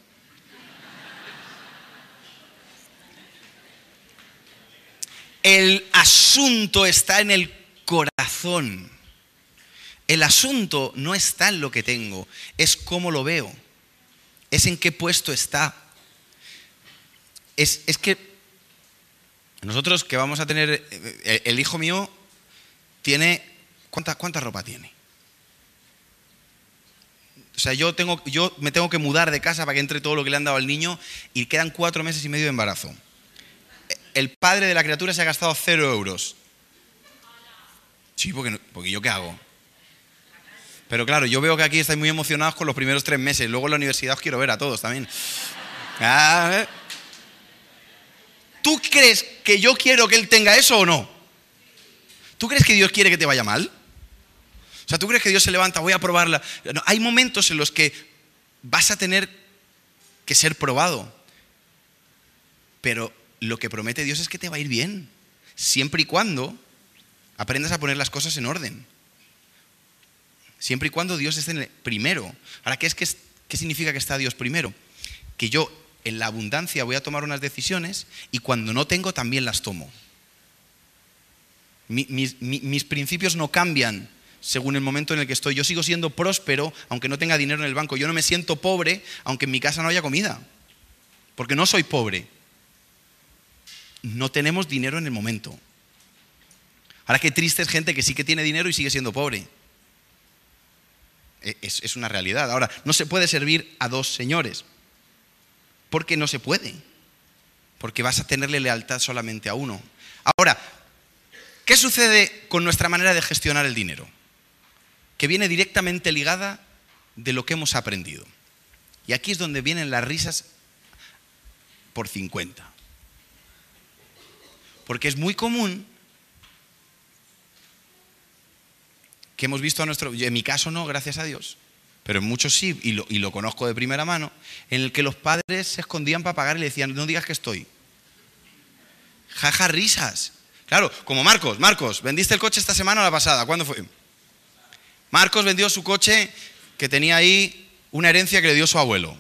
Speaker 1: El asunto está en el corazón. El asunto no está en lo que tengo, es cómo lo veo, es en qué puesto está. Es, que nosotros que vamos a tener, eh, el hijo mío tiene, ¿cuánta, cuánta ropa tiene? O sea, yo, tengo, yo me tengo que mudar de casa para que entre todo lo que le han dado al niño y quedan cuatro meses y medio de embarazo el padre de la criatura se ha gastado cero euros. Sí, porque, porque yo qué hago. Pero claro, yo veo que aquí estáis muy emocionados con los primeros tres meses. Luego en la universidad os quiero ver a todos también. Ah, ¿eh? ¿Tú crees que yo quiero que él tenga eso o no? ¿Tú crees que Dios quiere que te vaya mal? O sea, ¿tú crees que Dios se levanta, voy a probarla? hay momentos en los que vas a tener que ser probado. Pero lo que promete Dios es que te va a ir bien, siempre y cuando aprendas a poner las cosas en orden. Siempre y cuando Dios esté en el primero. Ahora, ¿qué, qué, ¿qué significa que está Dios primero? Que yo en la abundancia voy a tomar unas decisiones y cuando no tengo también las tomo. mis, principios no cambian según el momento en el que estoy. Yo sigo siendo próspero aunque no tenga dinero en el banco. Yo no me siento pobre aunque en mi casa no haya comida. Porque no soy pobre. No tenemos dinero en el momento. Ahora qué triste es gente que sí que tiene dinero y sigue siendo pobre. E, es una realidad. Ahora, no se puede servir a dos señores. Porque no se puede. Porque vas a tenerle lealtad solamente a uno. Ahora, ¿qué sucede con nuestra manera de gestionar el dinero? Que viene directamente ligada de lo que hemos aprendido. Y aquí es donde vienen las risas por 50. Porque es muy común que hemos visto a nuestro, en mi caso no, gracias a Dios, pero en muchos sí, y lo, conozco de primera mano, en el que los padres se escondían para pagar y le decían, no digas que estoy. Jaja, risas. Claro, como Marcos, Marcos, vendiste el coche esta semana o la pasada, ¿cuándo fue? Marcos vendió su coche que tenía ahí una herencia que le dio su abuelo.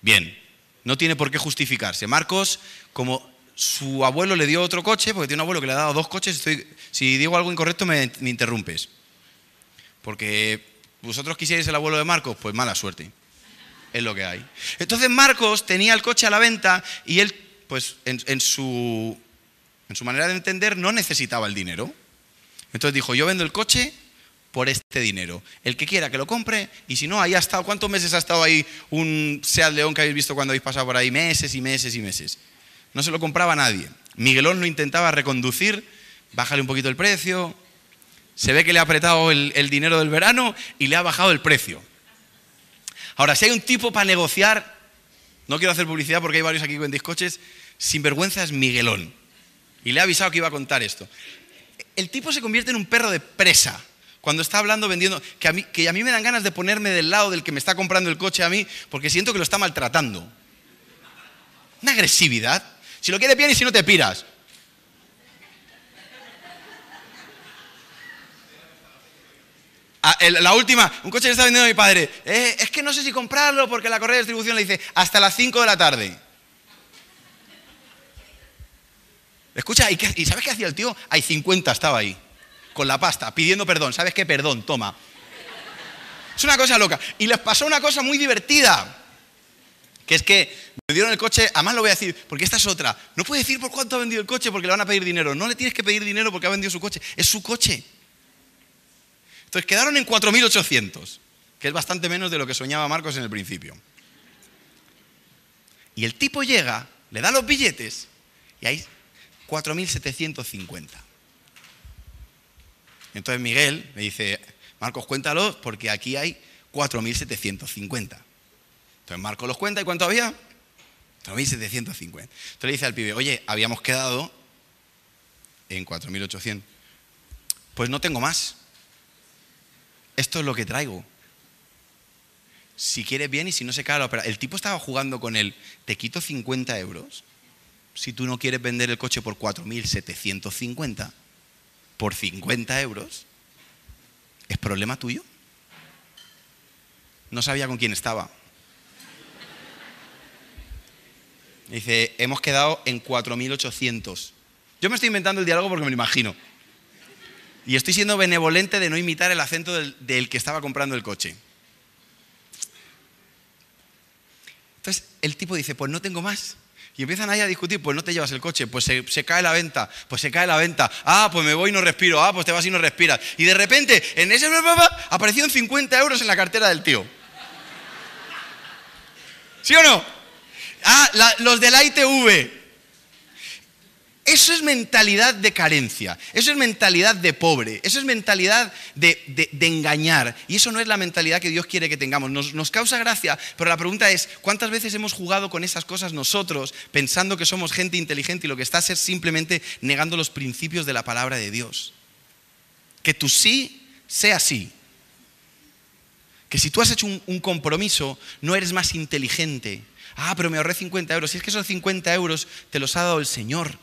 Speaker 1: Bien, no tiene por qué justificarse. Marcos, como su abuelo le dio otro coche, porque tiene un abuelo que le ha dado dos coches, estoy, si digo algo incorrecto me, me interrumpes. Porque ¿Vosotros quisierais el abuelo de Marcos? Pues mala suerte. Es lo que hay. Entonces Marcos tenía el coche a la venta y él, pues en, su, en su manera de entender, no necesitaba el dinero. Entonces dijo, yo vendo el coche por este dinero. El que quiera que lo compre y si no, ahí ha estado. ¿Cuántos meses ha estado ahí un Seat León que habéis visto cuando habéis pasado por ahí? Meses y meses y meses. No se lo compraba nadie. Miguelón lo intentaba reconducir, bájale un poquito el precio, se ve que le ha apretado el, dinero del verano y le ha bajado el precio. Ahora, si hay un tipo para negociar, no quiero hacer publicidad porque hay varios aquí que vendéis coches, vergüenza es Miguelón. Y le ha avisado que iba a contar esto. El tipo se convierte en un perro de presa cuando está hablando, vendiendo, que a, mí, que a mí me dan ganas de ponerme del lado del que me está comprando el coche a mí, porque siento que lo está maltratando. Una agresividad. Si lo quiere bien y si no te piras. Ah, la última, un coche que está vendiendo mi padre. Eh, es que no sé si comprarlo porque la correa de distribución le dice hasta las 5 de la tarde. Escucha, ¿y, sabes qué hacía el tío? Hay 50, estaba ahí, con la pasta, pidiendo perdón. ¿Sabes qué? Perdón, toma. Es una cosa loca. Y les pasó una cosa muy divertida, que es que me dieron el coche, además lo voy a decir, porque esta es otra. No puede decir por cuánto ha vendido el coche porque le van a pedir dinero. No le tienes que pedir dinero porque ha vendido su coche, es su coche. Entonces quedaron en 4.800, que es bastante menos de lo que soñaba Marcos en el principio. Y el tipo llega, le da los billetes y hay 4.750. Entonces Miguel me dice, Marcos, cuéntalos porque aquí hay 4.750. Entonces Marcos los cuenta y ¿cuánto había? 4.750. Entonces le dice al pibe, oye, habíamos quedado en 4.800. Pues no tengo más esto es lo que traigo. Si quieres bien y si no se cae la. El tipo estaba jugando con él, te quito 50 euros si tú no quieres vender el coche por 4.750, por 50 euros, ¿es problema tuyo? No sabía con quién estaba. Dice, hemos quedado en 4.800. Yo me estoy inventando el diálogo porque me lo imagino. Y estoy siendo benevolente de no imitar el acento del, que estaba comprando el coche. Entonces el tipo dice, pues no tengo más. Y empiezan ahí a discutir, pues no te llevas el coche, pues se, cae la venta, pues se cae la venta. Ah, pues me voy y no respiro, ah, pues te vas y no respiras. Y de repente, en ese aparecieron 50 euros en la cartera del tío. ¿Sí o no? Ah, los de la ITV. Eso es mentalidad de carencia, eso es mentalidad de pobre, eso es mentalidad de, engañar. Y eso no es la mentalidad que Dios quiere que tengamos. Nos, nos, causa gracia, pero la pregunta es, ¿cuántas veces hemos jugado con esas cosas nosotros pensando que somos gente inteligente y lo que está es simplemente negando los principios de la palabra de Dios? Que tu sí sea sí. Que si tú has hecho un, un compromiso, no eres más inteligente. Ah, pero me ahorré 50 euros. Si es que esos 50 euros te los ha dado el Señor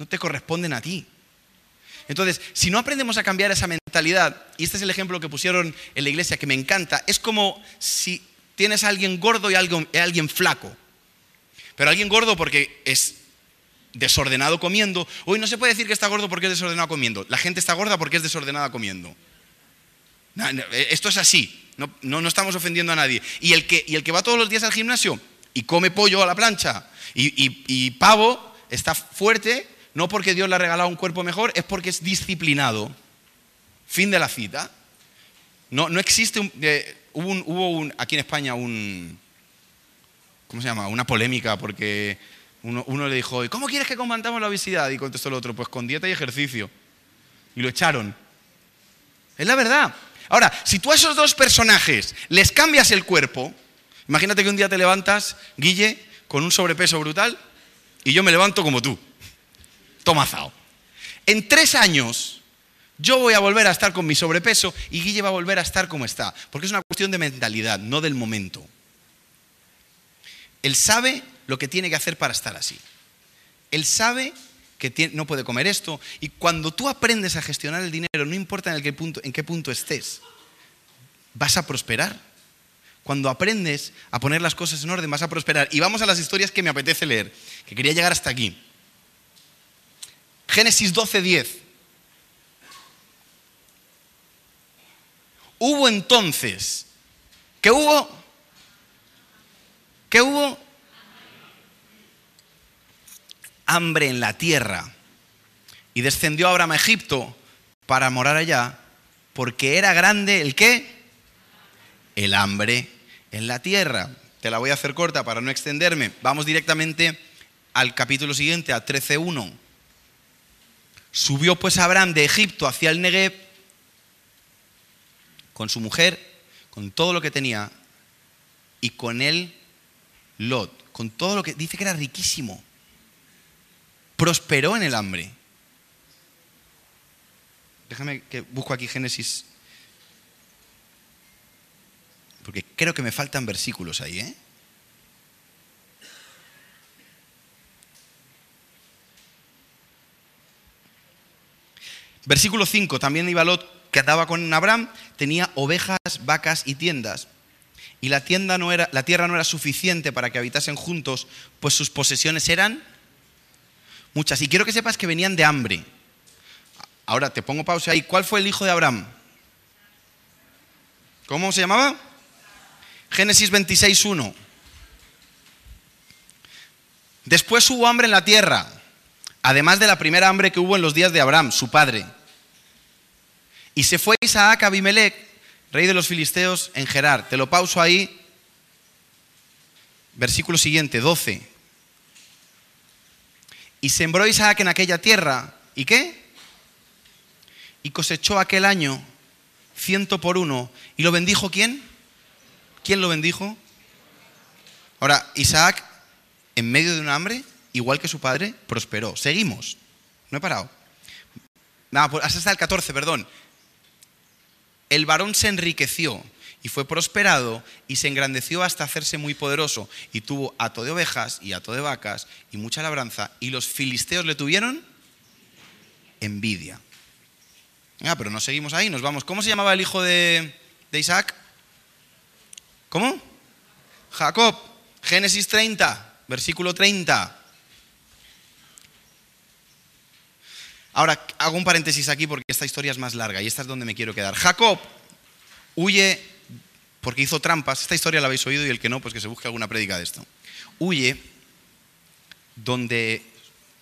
Speaker 1: no te corresponden a ti. Entonces, si no aprendemos a cambiar esa mentalidad, y este es el ejemplo que pusieron en la iglesia que me encanta, es como si tienes a alguien gordo y a alguien, flaco. Pero alguien gordo porque es desordenado comiendo. Hoy no se puede decir que está gordo porque es desordenado comiendo. La gente está gorda porque es desordenada comiendo. esto es así. No, no, estamos ofendiendo a nadie. Y el, que, y el que va todos los días al gimnasio y come pollo a la plancha y pavo está fuerte no porque Dios le ha regalado un cuerpo mejor, es porque es disciplinado. Fin de la cita. No, no existe eh, hubo, aquí en España. Una polémica porque uno, le dijo, cómo quieres que combatamos la obesidad? Y contestó el otro, pues con dieta y ejercicio. Y lo echaron. Es la verdad. Ahora, si tú a esos dos personajes les cambias el cuerpo, imagínate que un día te levantas, Guille, con un sobrepeso brutal, y yo me levanto como tú En tres años yo voy a volver a estar con mi sobrepeso y Guille va a volver a estar como está. Porque es una cuestión de mentalidad, no del momento. Él sabe lo que tiene que hacer para estar así. Él sabe que no puede comer esto. Y cuando tú aprendes a gestionar el dinero, no importa en, en qué punto estés, vas a prosperar. Cuando aprendes a poner las cosas en orden, vas a prosperar. Y vamos a las historias que me apetece leer, que quería llegar hasta aquí. Génesis 12:10. Hubo entonces, ¿qué hubo? ¿Qué hubo? Hambre en la tierra. Y descendió Abraham a Egipto para morar allá, porque era grande el qué? El hambre en la tierra. Te la voy a hacer corta para no extenderme. Vamos directamente al capítulo siguiente, a 13.1. Subió pues Abraham de Egipto hacia el Negev con su mujer, con todo lo que tenía, y con él Lot, con todo lo que dice que era riquísimo. Prosperó en el hambre. Déjame que busco aquí Génesis. Porque creo que me faltan versículos ahí, ¿eh? Versículo 5, también iba Lot, que andaba con Abraham, tenía ovejas, vacas y tiendas. Y la, tienda no era, la tierra no era suficiente para que habitasen juntos, pues sus posesiones eran muchas. Y quiero que sepas que venían de hambre. Ahora te pongo pausa ahí. ¿Cuál fue el hijo de Abraham? ¿Cómo se llamaba? Génesis 26, 1. Después hubo hambre en la tierra además de la primera hambre que hubo en los días de Abraham, su padre. Y se fue Isaac a Abimelech, rey de los filisteos, en Gerar. Te lo pauso ahí. Versículo siguiente, 12. Y sembró Isaac en aquella tierra. ¿Y qué? Y cosechó aquel año ciento por uno. ¿Y lo bendijo quién? ¿Quién lo bendijo? Ahora, Isaac, en medio de un hambre, igual que su padre, prosperó. Seguimos. No he parado. Pues hasta el 14, perdón. El varón se enriqueció y fue prosperado y se engrandeció hasta hacerse muy poderoso y tuvo hato de ovejas y hato de vacas y mucha labranza y los filisteos le tuvieron envidia. Ah, pero no seguimos ahí, nos vamos. ¿Cómo se llamaba el hijo de, de Isaac? ¿Cómo? Jacob. Génesis 30, versículo 30. Ahora, hago un paréntesis aquí porque esta historia es más larga y esta es donde me quiero quedar. Jacob huye porque hizo trampas. Esta historia la habéis oído y el que no, pues que se busque alguna prédica de esto. Huye donde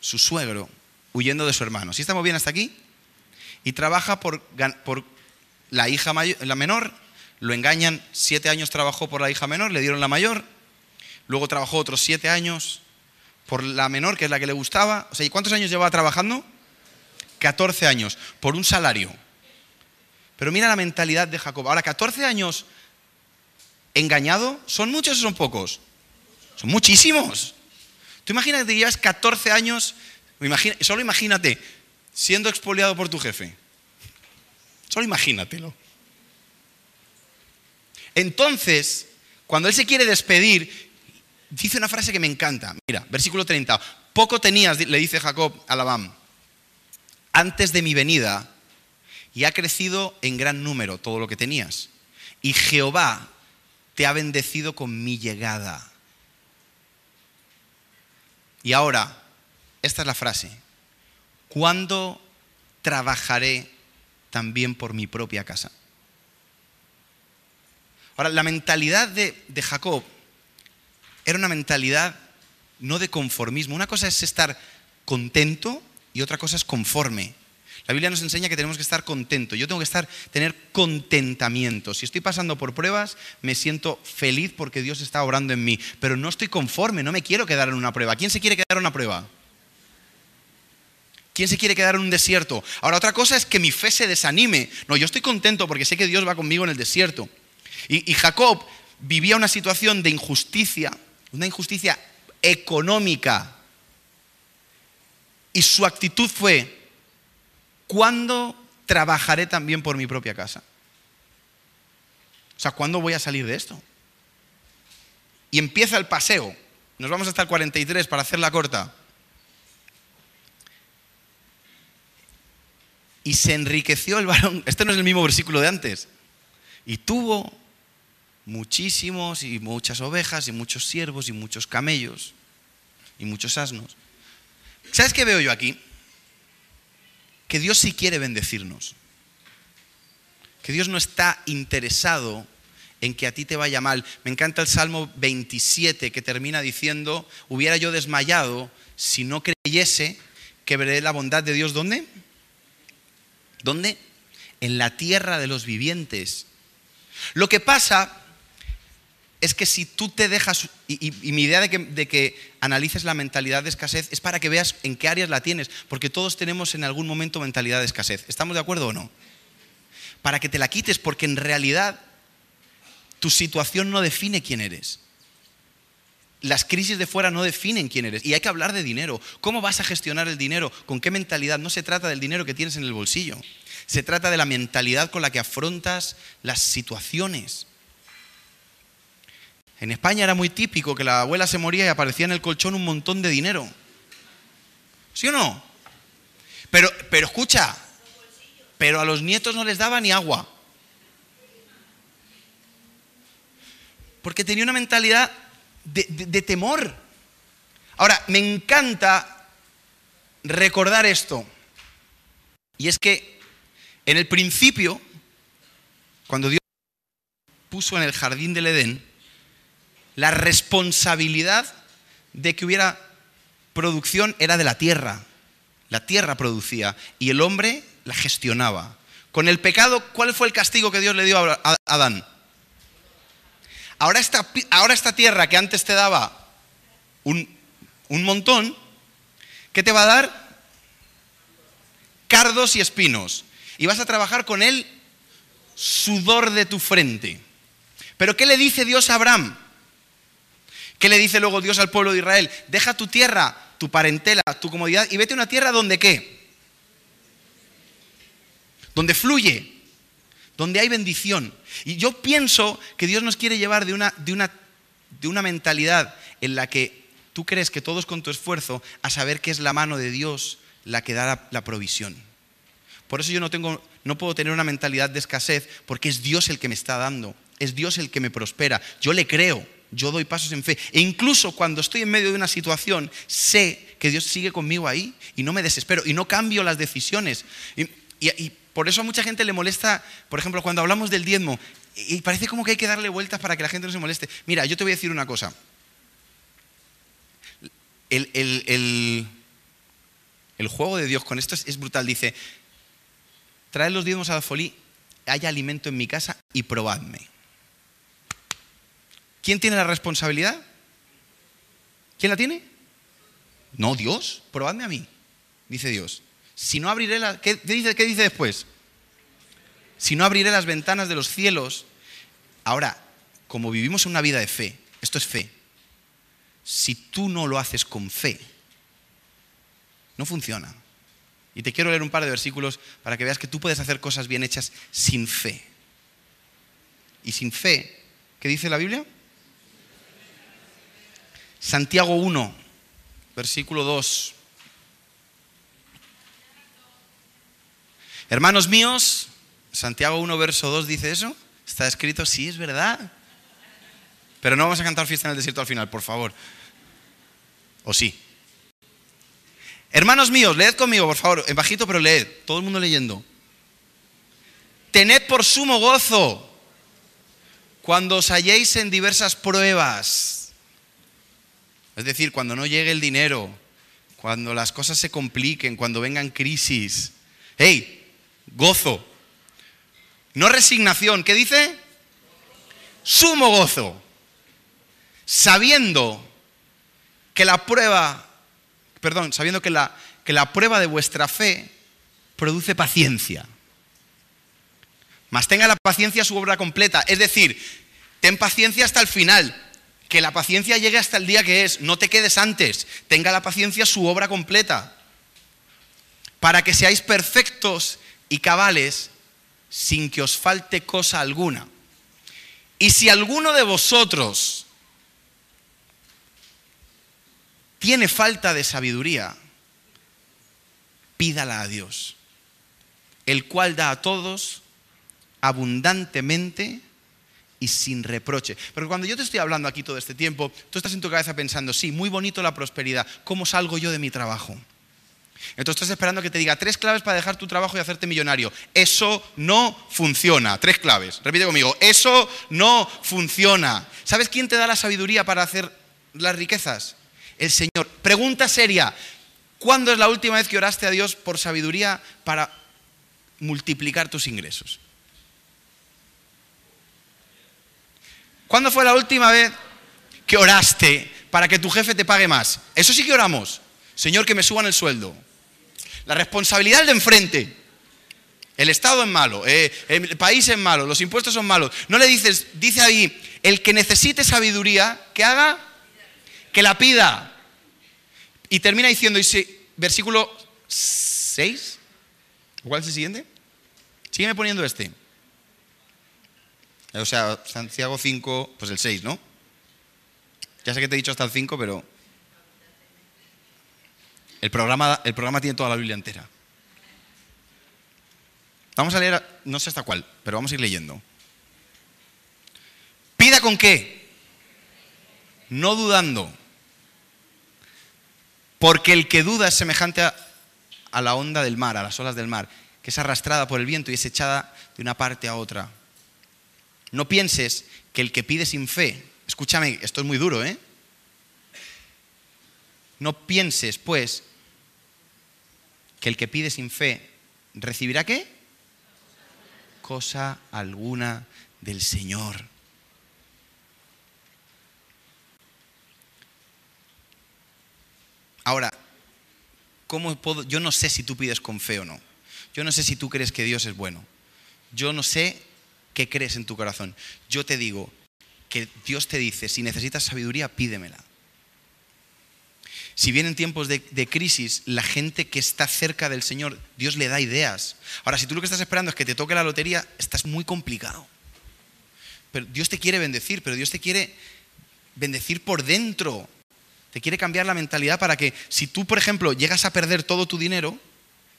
Speaker 1: su suegro, huyendo de su hermano. ¿Sí estamos bien hasta aquí? Y trabaja por, la hija la menor, lo engañan, siete años trabajó por la hija menor, le dieron la mayor, luego trabajó otros siete años por la menor, que es la que le gustaba. O sea, ¿y cuántos años llevaba trabajando? 14 años, por un salario. Pero mira la mentalidad de Jacob. Ahora, 14 años engañado, ¿son muchos o son pocos? Son muchísimos. Tú imagínate que llevas 14 años, solo imagínate, siendo expoliado por tu jefe. Solo imagínatelo. Entonces, cuando él se quiere despedir, dice una frase que me encanta. Mira, versículo 30. Poco tenías, le dice Jacob a Labán, antes de mi venida, y ha crecido en gran número todo lo que tenías. Y Jehová te ha bendecido con mi llegada. Y ahora, esta es la frase. ¿Cuándo trabajaré también por mi propia casa? Ahora, la mentalidad de, de Jacob era una mentalidad no de conformismo. Una cosa es estar contento y otra cosa es conforme. La Biblia nos enseña que tenemos que estar contentos. Yo tengo que estar, tener contentamiento. Si estoy pasando por pruebas, me siento feliz porque Dios está obrando en mí. Pero no estoy conforme, no me quiero quedar en una prueba. ¿Quién se quiere quedar en una prueba? ¿Quién se quiere quedar en un desierto? Ahora, otra cosa es que mi fe se desanime. No, yo estoy contento porque sé que Dios va conmigo en el desierto. Y Jacob vivía una situación de injusticia, una injusticia económica. Y su actitud fue, ¿cuándo trabajaré también por mi propia casa? O sea, ¿cuándo voy a salir de esto? Y empieza el paseo. Nos vamos hasta el 43 para hacerla corta. Y se enriqueció el varón. Este no es el mismo versículo de antes. Y tuvo muchísimos y muchas ovejas y muchos siervos y muchos camellos y muchos asnos. ¿Sabes qué veo yo aquí? que Dios sí quiere bendecirnos. Que Dios no está interesado en que a ti te vaya mal. Me encanta el Salmo 27 que termina diciendo, hubiera yo desmayado si no creyese que veré la bondad de Dios. ¿Dónde? ¿Dónde? En la tierra de los vivientes. Lo que pasa es que si tú te dejas, y, mi idea de que, analices la mentalidad de escasez es para que veas en qué áreas la tienes, porque todos tenemos en algún momento mentalidad de escasez. ¿Estamos de acuerdo o no? Para que te la quites, porque en realidad tu situación no define quién eres. Las crisis de fuera no definen quién eres. Y hay que hablar de dinero. ¿Cómo vas a gestionar el dinero? ¿Con qué mentalidad? No se trata del dinero que tienes en el bolsillo. Se trata de la mentalidad con la que afrontas las situaciones. En España era muy típico que la abuela se moría y aparecía en el colchón un montón de dinero. ¿Sí o no? Pero, pero escucha, pero a los nietos no les daba ni agua. Porque tenía una mentalidad de, de temor. Ahora, me encanta recordar esto. Y es que en el principio, cuando Dios puso en el jardín del Edén, la responsabilidad de que hubiera producción era de la tierra. La tierra producía y el hombre la gestionaba. Con el pecado, ¿cuál fue el castigo que Dios le dio a Adán? Ahora esta, ahora esta tierra que antes te daba un, un montón, ¿qué te va a dar? Cardos y espinos. Y vas a trabajar con el sudor de tu frente. Pero ¿qué le dice Dios a Abraham? ¿Qué le dice luego Dios al pueblo de Israel? Deja tu tierra, tu parentela, tu comodidad y vete a una tierra donde qué? Donde fluye, donde hay bendición. Y yo pienso que Dios nos quiere llevar de una, de una, de una mentalidad en la que tú crees que todos con tu esfuerzo a saber que es la mano de Dios la que da la, la provisión. Por eso yo no, tengo, no puedo tener una mentalidad de escasez porque es Dios el que me está dando, es Dios el que me prospera. Yo le creo yo doy pasos en fe. E incluso cuando estoy en medio de una situación, sé que Dios sigue conmigo ahí y no me desespero y no cambio las decisiones. Y, por eso a mucha gente le molesta, por ejemplo, cuando hablamos del diezmo, y parece como que hay que darle vueltas para que la gente no se moleste. Mira, yo te voy a decir una cosa. El, juego de Dios con esto es, brutal. Dice, traed los diezmos a la folí, haya alimento en mi casa y probadme. ¿Quién tiene la responsabilidad? ¿Quién la tiene? No, Dios, probadme a mí, dice Dios. Si no abriré la... ¿Qué dice, qué dice después? Si no abriré las ventanas de los cielos. Ahora, como vivimos una vida de fe, esto es fe. Si tú no lo haces con fe, no funciona. Y te quiero leer un par de versículos para que veas que tú puedes hacer cosas bien hechas sin fe. Y sin fe, ¿qué dice la Biblia? Santiago 1, versículo 2. Hermanos míos, Santiago 1, verso 2 dice eso. Está escrito, sí, es verdad. Pero no vamos a cantar fiesta en el desierto al final, por favor. ¿O sí? Hermanos míos, leed conmigo, por favor, en bajito, pero leed, todo el mundo leyendo. Tened por sumo gozo cuando os halléis en diversas pruebas. Es decir, cuando no llegue el dinero, cuando las cosas se compliquen, cuando vengan crisis. ¡Hey! Gozo. No resignación. ¿Qué dice? Sumo gozo. Sabiendo que la prueba perdón, sabiendo que la, que la prueba de vuestra fe produce paciencia. Mas tenga la paciencia su obra completa. Es decir, ten paciencia hasta el final. Que la paciencia llegue hasta el día que es. No te quedes antes. Tenga la paciencia su obra completa. Para que seáis perfectos y cabales sin que os falte cosa alguna. Y si alguno de vosotros tiene falta de sabiduría, pídala a Dios, el cual da a todos abundantemente y sin reproche. Pero cuando yo te estoy hablando aquí todo este tiempo, tú estás en tu cabeza pensando, sí, muy bonito la prosperidad, ¿cómo salgo yo de mi trabajo? Entonces estás esperando que te diga tres claves para dejar tu trabajo y hacerte millonario. Eso no funciona. Tres claves. Repite conmigo. Eso no funciona. ¿Sabes quién te da la sabiduría para hacer las riquezas? el Señor. Pregunta seria, ¿cuándo es la última vez que oraste a Dios por sabiduría para multiplicar tus ingresos? ¿Cuándo fue la última vez que oraste para que tu jefe te pague más? Eso sí que oramos. Señor, que me suban el sueldo. La responsabilidad de enfrente. El Estado es malo, eh, el país es malo, los impuestos son malos. No le dices, dice ahí, el que necesite sabiduría, que haga que la pida. Y termina diciendo, versículo 6, ¿cuál es el siguiente? Sígueme poniendo este. O sea, Santiago 5, pues el 6, ¿no? Ya sé que te he dicho hasta el 5, pero el programa, el programa tiene toda la Biblia entera. Vamos a leer, no sé hasta cuál, pero vamos a ir leyendo. Pida con qué? No dudando. Porque el que duda es semejante a, la onda del mar, a las olas del mar, que es arrastrada por el viento y es echada de una parte a otra. No pienses que el que pide sin fe, escúchame, esto es muy duro, ¿eh? No pienses, pues, que el que pide sin fe recibirá qué? Cosa alguna del Señor. Ahora, ¿cómo puedo? Yo no sé si tú pides con fe o no. Yo no sé si tú crees que Dios es bueno. Yo no sé qué crees en tu corazón. Yo te digo que Dios te dice, si necesitas sabiduría, pídemela. Si vienen tiempos de, de, crisis, la gente que está cerca del Señor, Dios le da ideas. Ahora, si tú lo que estás esperando es que te toque la lotería, estás muy complicado. Pero Dios te quiere bendecir, pero Dios te quiere bendecir por dentro. Te quiere cambiar la mentalidad para que si tú, por ejemplo, llegas a perder todo tu dinero,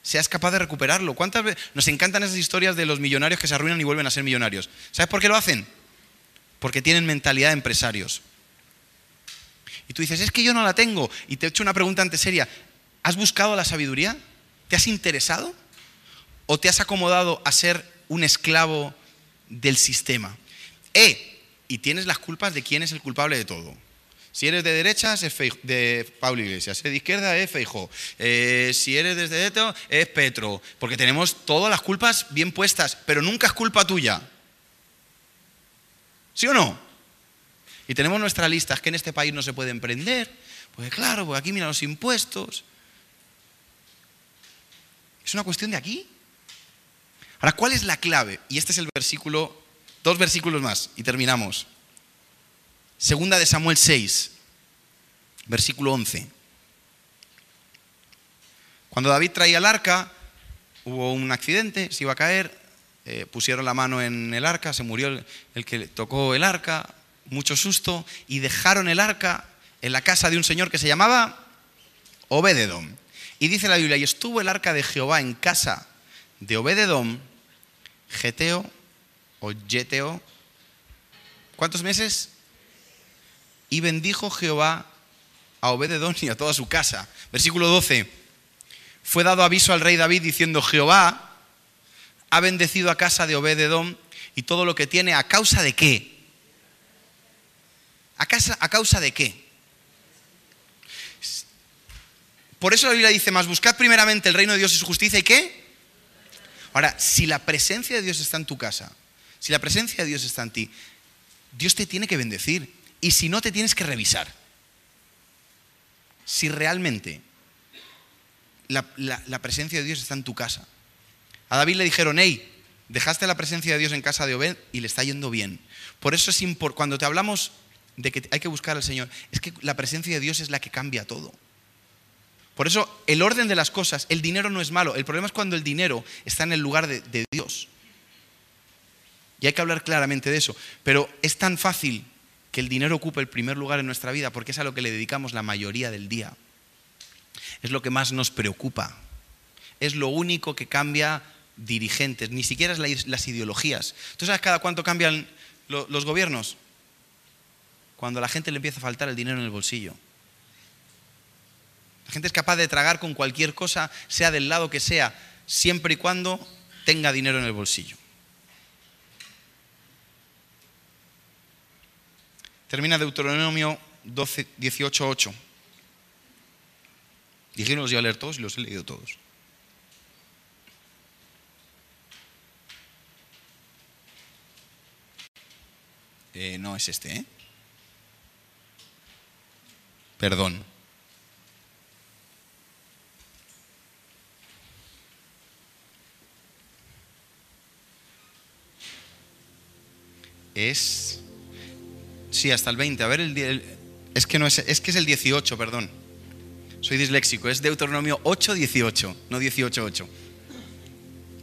Speaker 1: seas capaz de recuperarlo. ¿Cuántas veces nos encantan esas historias de los millonarios que se arruinan y vuelven a ser millonarios? ¿Sabes por qué lo hacen? Porque tienen mentalidad de empresarios. Y tú dices, es que yo no la tengo. Y te he hecho una pregunta antes seria. ¿Has buscado la sabiduría? ¿Te has interesado? ¿O te has acomodado a ser un esclavo del sistema? Eh, y tienes las culpas de quién es el culpable de todo. Si eres de derechas, es de Pablo Iglesias. Si eres de izquierda, es Feijo. Eh, si eres desde derecho, es Petro. Porque tenemos todas las culpas bien puestas, pero nunca es culpa tuya. ¿Sí o no? Y tenemos nuestra lista, es que en este país no se puede emprender, pues claro, porque aquí mira los impuestos. Es una cuestión de aquí. Ahora, ¿cuál es la clave? Y este es el versículo, dos versículos más y terminamos. Segunda de Samuel 6, versículo 11. Cuando David traía el arca, hubo un accidente, se iba a caer, eh, pusieron la mano en el arca, se murió el, que tocó el arca, mucho susto, y dejaron el arca en la casa de un señor que se llamaba Obededom. Y dice la Biblia, y estuvo el arca de Jehová en casa de Obededom, Geteo o Geteo, ¿cuántos meses? Y bendijo Jehová a Obededom y a toda su casa. Versículo 12. Fue dado aviso al rey David diciendo, Jehová ha bendecido a casa de Obededom y todo lo que tiene, ¿a causa de qué? ¿A, casa, ¿A causa de qué? Por eso la Biblia dice, más buscad primeramente el reino de Dios y su justicia y qué? Ahora, si la presencia de Dios está en tu casa, si la presencia de Dios está en ti, Dios te tiene que bendecir. Y si no, te tienes que revisar. Si realmente la, presencia de Dios está en tu casa. A David le dijeron, hey, dejaste la presencia de Dios en casa de Obed y le está yendo bien. Por eso es importante, cuando te hablamos de que hay que buscar al Señor, es que la presencia de Dios es la que cambia todo. Por eso el orden de las cosas, el dinero no es malo, el problema es cuando el dinero está en el lugar de, de Dios. Y hay que hablar claramente de eso. Pero es tan fácil que el dinero ocupe el primer lugar en nuestra vida porque es a lo que le dedicamos la mayoría del día. Es lo que más nos preocupa. Es lo único que cambia dirigentes, ni siquiera es las ideologías. ¿Tú sabes cada cuánto cambian los gobiernos? Cuando a la gente le empieza a faltar el dinero en el bolsillo. La gente es capaz de tragar con cualquier cosa, sea del lado que sea, siempre y cuando tenga dinero en el bolsillo. Termina Deuteronomio 12, 18, 8. Dijeron los iba a leer todos y los he leído todos. Eh, no es este, ¿eh? Perdón. es... Sí, hasta el 20. A ver, el, es, que no es, es que es el 18, perdón. Soy disléxico. Es Deuteronomio 8, 18, no 18, 8.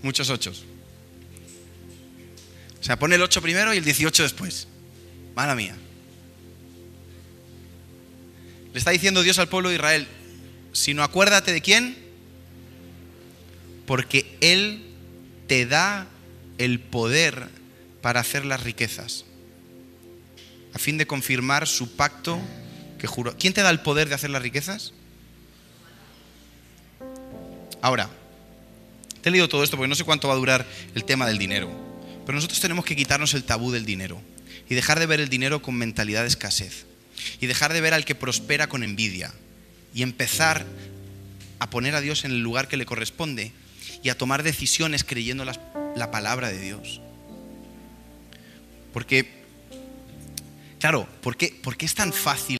Speaker 1: Muchos ochos. O sea, pone el 8 primero y el 18 después. Mala mía. Le está diciendo Dios al pueblo de Israel, si no acuérdate de quién, porque Él te da el poder para hacer las riquezas, a fin de confirmar su pacto que juró. ¿Quién te da el poder de hacer las riquezas? Ahora, te he leído todo esto porque no sé cuánto va a durar el tema del dinero, pero nosotros tenemos que quitarnos el tabú del dinero y dejar de ver el dinero con mentalidad de escasez y dejar de ver al que prospera con envidia y empezar a poner a Dios en el lugar que le corresponde y a tomar decisiones creyendo la palabra de Dios. Porque, claro, ¿por qué, es tan fácil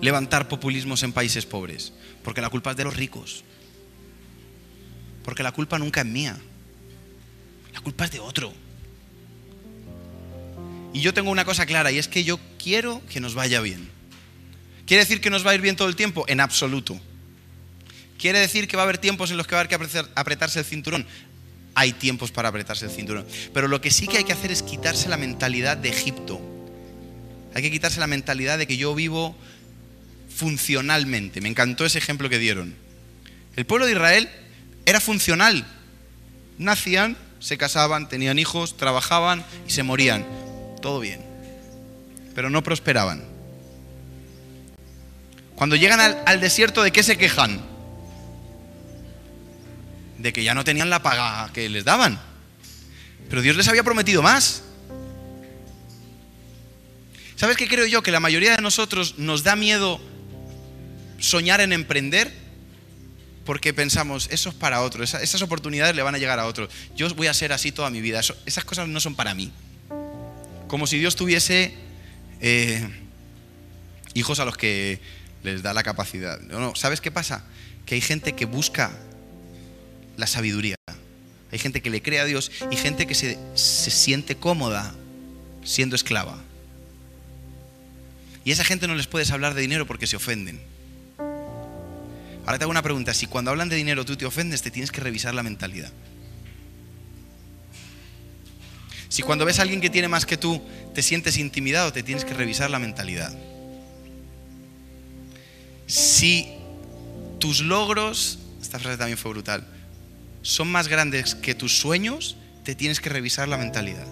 Speaker 1: levantar populismos en países pobres? Porque la culpa es de los ricos. Porque la culpa nunca es mía. La culpa es de otro. Y yo tengo una cosa clara y es que yo quiero que nos vaya bien. ¿Quiere decir que nos va a ir bien todo el tiempo? En absoluto. ¿Quiere decir que va a haber tiempos en los que va a haber que apretarse el cinturón? hay tiempos para apretarse el cinturón. Pero lo que sí que hay que hacer es quitarse la mentalidad de Egipto. Hay que quitarse la mentalidad de que yo vivo funcionalmente. Me encantó ese ejemplo que dieron. El pueblo de Israel era funcional. Nacían, se casaban, tenían hijos, trabajaban y se morían. Todo bien. Pero no prosperaban. Cuando llegan al, desierto, ¿de qué se quejan? de que ya no tenían la paga que les daban. Pero Dios les había prometido más. ¿Sabes qué creo yo? Que la mayoría de nosotros nos da miedo soñar en emprender porque pensamos, eso es para otros, esas, oportunidades le van a llegar a otros. Yo voy a ser así toda mi vida, esas cosas no son para mí. Como si Dios tuviese eh, hijos a los que les da la capacidad. No, ¿sabes qué pasa? Que hay gente que busca la sabiduría. Hay gente que le cree a Dios y gente que se, se siente cómoda siendo esclava. Y a esa gente no les puedes hablar de dinero porque se ofenden. Ahora te hago una pregunta. Si cuando hablan de dinero tú te ofendes, te tienes que revisar la mentalidad. Si cuando ves a alguien que tiene más que tú te sientes intimidado, te tienes que revisar la mentalidad. Si tus logros, esta frase también fue brutal, son más grandes que tus sueños, te tienes que revisar la mentalidad.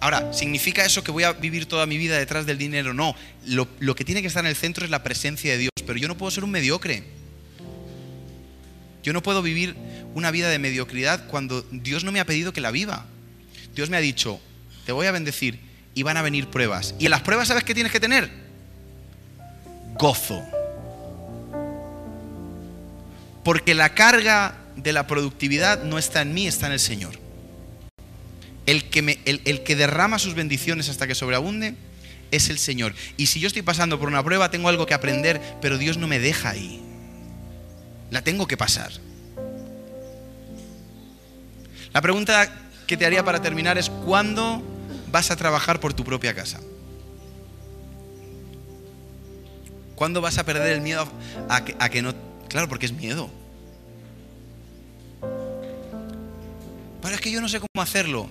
Speaker 1: Ahora, ¿significa eso que voy a vivir toda mi vida detrás del dinero? No, lo, que tiene que estar en el centro es la presencia de Dios, pero yo no puedo ser un mediocre. Yo no puedo vivir una vida de mediocridad cuando Dios no me ha pedido que la viva. Dios me ha dicho, te voy a bendecir y van a venir pruebas. Y en las pruebas, ¿sabes qué tienes que tener? Gozo. Porque la carga de la productividad no está en mí, está en el Señor. El que, el que derrama sus bendiciones hasta que sobreabunde es el Señor. Y si yo estoy pasando por una prueba, tengo algo que aprender, pero Dios no me deja ahí. La tengo que pasar. La pregunta que te haría para terminar es, ¿cuándo vas a trabajar por tu propia casa? ¿Cuándo vas a perder el miedo a que, a que no... Claro, porque es miedo. Pero es que yo no sé cómo hacerlo.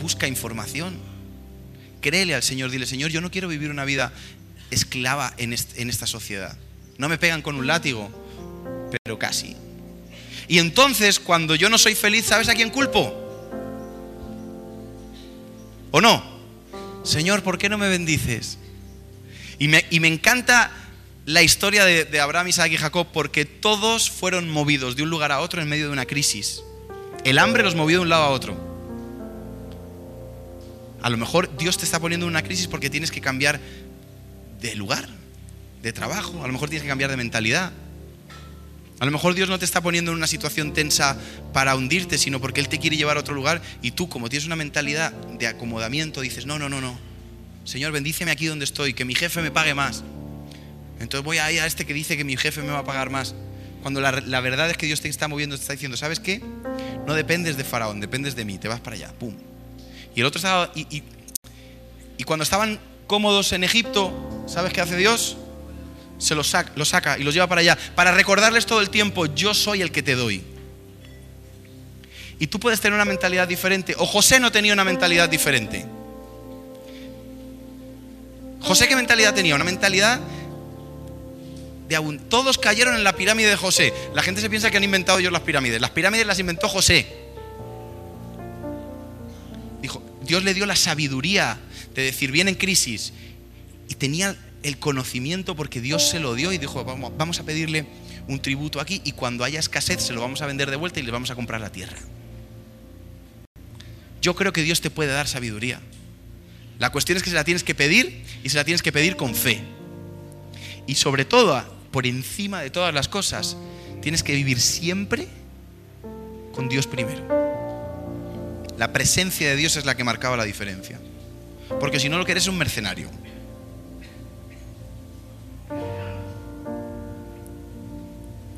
Speaker 1: Busca información. Créele al Señor. Dile, Señor, yo no quiero vivir una vida esclava en, esta sociedad. No me pegan con un látigo, pero casi. Y entonces, cuando yo no soy feliz, ¿sabes a quién culpo? ¿O no? Señor, ¿por qué no me bendices? Y me, y me encanta la historia de, de, Abraham, Isaac y Jacob porque todos fueron movidos de un lugar a otro en medio de una crisis. El hambre los movió de un lado a otro. A lo mejor Dios te está poniendo en una crisis porque tienes que cambiar de lugar, de trabajo, a lo mejor tienes que cambiar de mentalidad. A lo mejor Dios no te está poniendo en una situación tensa para hundirte, sino porque Él te quiere llevar a otro lugar y tú, como tienes una mentalidad de acomodamiento, dices, no, no, no, no. Señor, bendíceme aquí donde estoy, que mi jefe me pague más. Entonces voy a ir a este que dice que mi jefe me va a pagar más. Cuando la, verdad es que Dios te está moviendo, te está diciendo, ¿sabes qué? No dependes de Faraón, dependes de mí, te vas para allá, pum. Y el otro estaba, y, y, cuando estaban cómodos en Egipto, ¿sabes qué hace Dios? se los saca, los saca y los lleva para allá, para recordarles todo el tiempo, yo soy el que te doy. Y tú puedes tener una mentalidad diferente, o José no tenía una mentalidad diferente. José qué mentalidad tenía? Una mentalidad de abund Todos cayeron en la pirámide de José. La gente se piensa que han inventado ellos las pirámides. Las pirámides las inventó José. Dios le dio la sabiduría de decir, viene en crisis. Y tenía el conocimiento porque Dios se lo dio y dijo, vamos, a pedirle un tributo aquí y cuando haya escasez se lo vamos a vender de vuelta y le vamos a comprar la tierra. Yo creo que Dios te puede dar sabiduría. La cuestión es que se la tienes que pedir y se la tienes que pedir con fe. Y sobre todo, por encima de todas las cosas, tienes que vivir siempre con Dios primero. La presencia de Dios es la que marcaba la diferencia. Porque si no, lo que eres es un mercenario.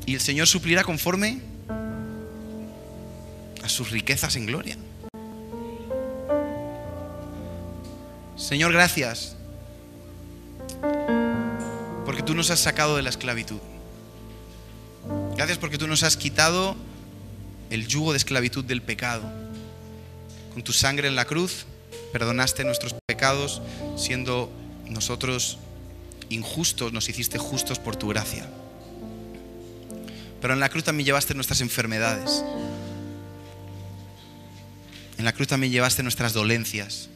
Speaker 1: y el Señor suplirá conforme a sus riquezas en gloria. Señor, gracias porque tú nos has sacado de la esclavitud. Gracias porque tú nos has quitado el yugo de esclavitud del pecado. Con tu sangre en la cruz perdonaste nuestros pecados, siendo nosotros injustos, nos hiciste justos por tu gracia. Pero en la cruz también llevaste nuestras enfermedades. En la cruz también llevaste nuestras dolencias.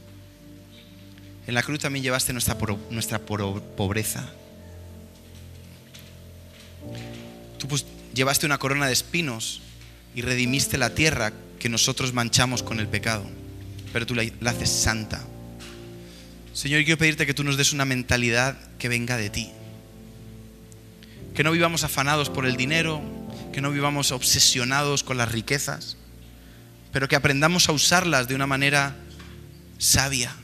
Speaker 1: En la cruz también llevaste nuestra, nuestra pobreza. Tú pues, llevaste una corona de espinos y redimiste la tierra que nosotros manchamos con el pecado. Pero tú la, haces santa. Señor, quiero pedirte que tú nos des una mentalidad que venga de ti. Que no vivamos afanados por el dinero, que no vivamos obsesionados con las riquezas, pero que aprendamos a usarlas de una manera sabia,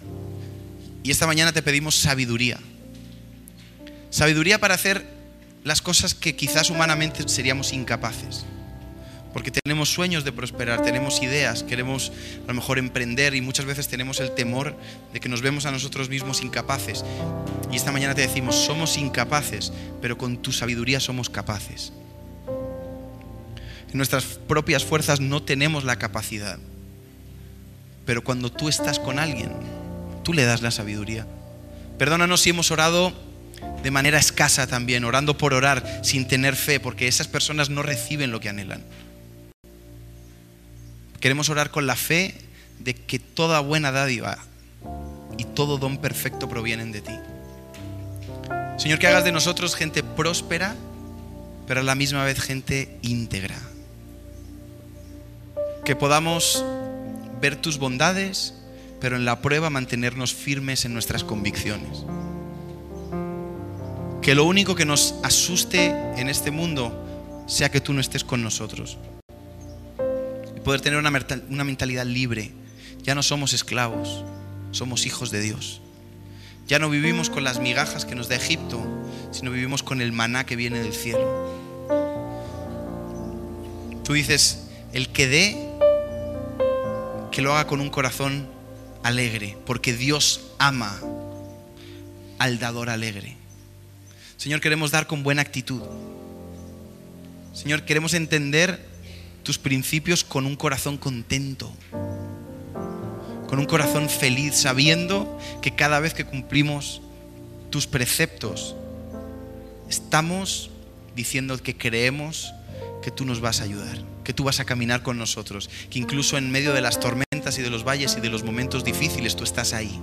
Speaker 1: Y esta mañana te pedimos sabiduría. Sabiduría para hacer las cosas que quizás humanamente seríamos incapaces. Porque tenemos sueños de prosperar, tenemos ideas, queremos a lo mejor emprender y muchas veces tenemos el temor de que nos vemos a nosotros mismos incapaces. Y esta mañana te decimos, somos incapaces, pero con tu sabiduría somos capaces. En nuestras propias fuerzas no tenemos la capacidad. Pero cuando tú estás con alguien, tú le das la sabiduría. Perdónanos si hemos orado de manera escasa también, orando por orar sin tener fe, porque esas personas no reciben lo que anhelan. Queremos orar con la fe de que toda buena dádiva y todo don perfecto provienen de ti. Señor, que hagas de nosotros gente próspera, pero a la misma vez gente íntegra. Que podamos ver tus bondades, pero en la prueba mantenernos firmes en nuestras convicciones. Que lo único que nos asuste en este mundo sea que tú no estés con nosotros poder tener una, mentalidad libre. Ya no somos esclavos, somos hijos de Dios. Ya no vivimos con las migajas que nos da Egipto, sino vivimos con el maná que viene del cielo. Tú dices, el que dé, que lo haga con un corazón alegre, porque Dios ama al dador alegre. Señor, queremos dar con buena actitud. Señor, queremos entender tus principios con un corazón contento, con un corazón feliz, sabiendo que cada vez que cumplimos tus preceptos, estamos diciendo que creemos que tú nos vas a ayudar, que tú vas a caminar con nosotros, que incluso en medio de las tormentas y de los valles y de los momentos difíciles tú estás ahí.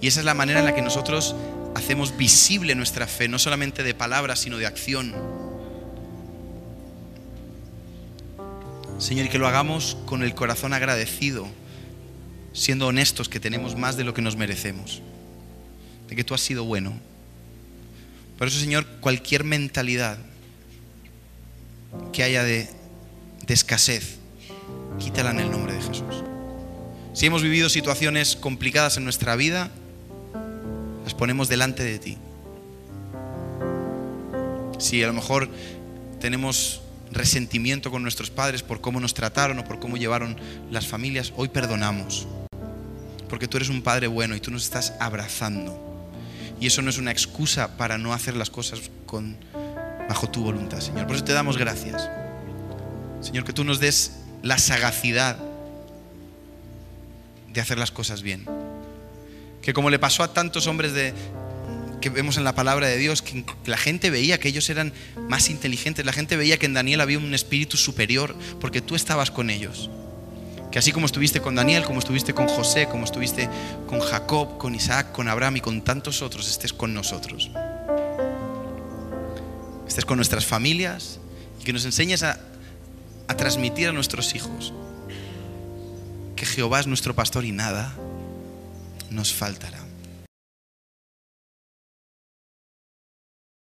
Speaker 1: Y esa es la manera en la que nosotros hacemos visible nuestra fe, no solamente de palabras, sino de acción. Señor, y que lo hagamos con el corazón agradecido, siendo honestos que tenemos más de lo que nos merecemos, de que tú has sido bueno. Por eso, Señor, cualquier mentalidad que haya de, de escasez, quítala en el nombre de Jesús. Si hemos vivido situaciones complicadas en nuestra vida, las ponemos delante de ti. Si a lo mejor tenemos resentimiento con nuestros padres por cómo nos trataron o por cómo llevaron las familias, hoy perdonamos. Porque tú eres un Padre bueno y tú nos estás abrazando. Y eso no es una excusa para no hacer las cosas con, bajo tu voluntad, Señor. Por eso te damos gracias. Señor, que tú nos des la sagacidad de hacer las cosas bien. Que como le pasó a tantos hombres de, que vemos en la palabra de Dios, que la gente veía que ellos eran más inteligentes, la gente veía que en Daniel había un espíritu superior, porque tú estabas con ellos. Que así como estuviste con Daniel, como estuviste con José, como estuviste con Jacob, con Isaac, con Abraham y con tantos otros, estés con nosotros. Estés con nuestras familias y que nos enseñes a, a transmitir a nuestros hijos que Jehová es nuestro pastor y nada nos faltará.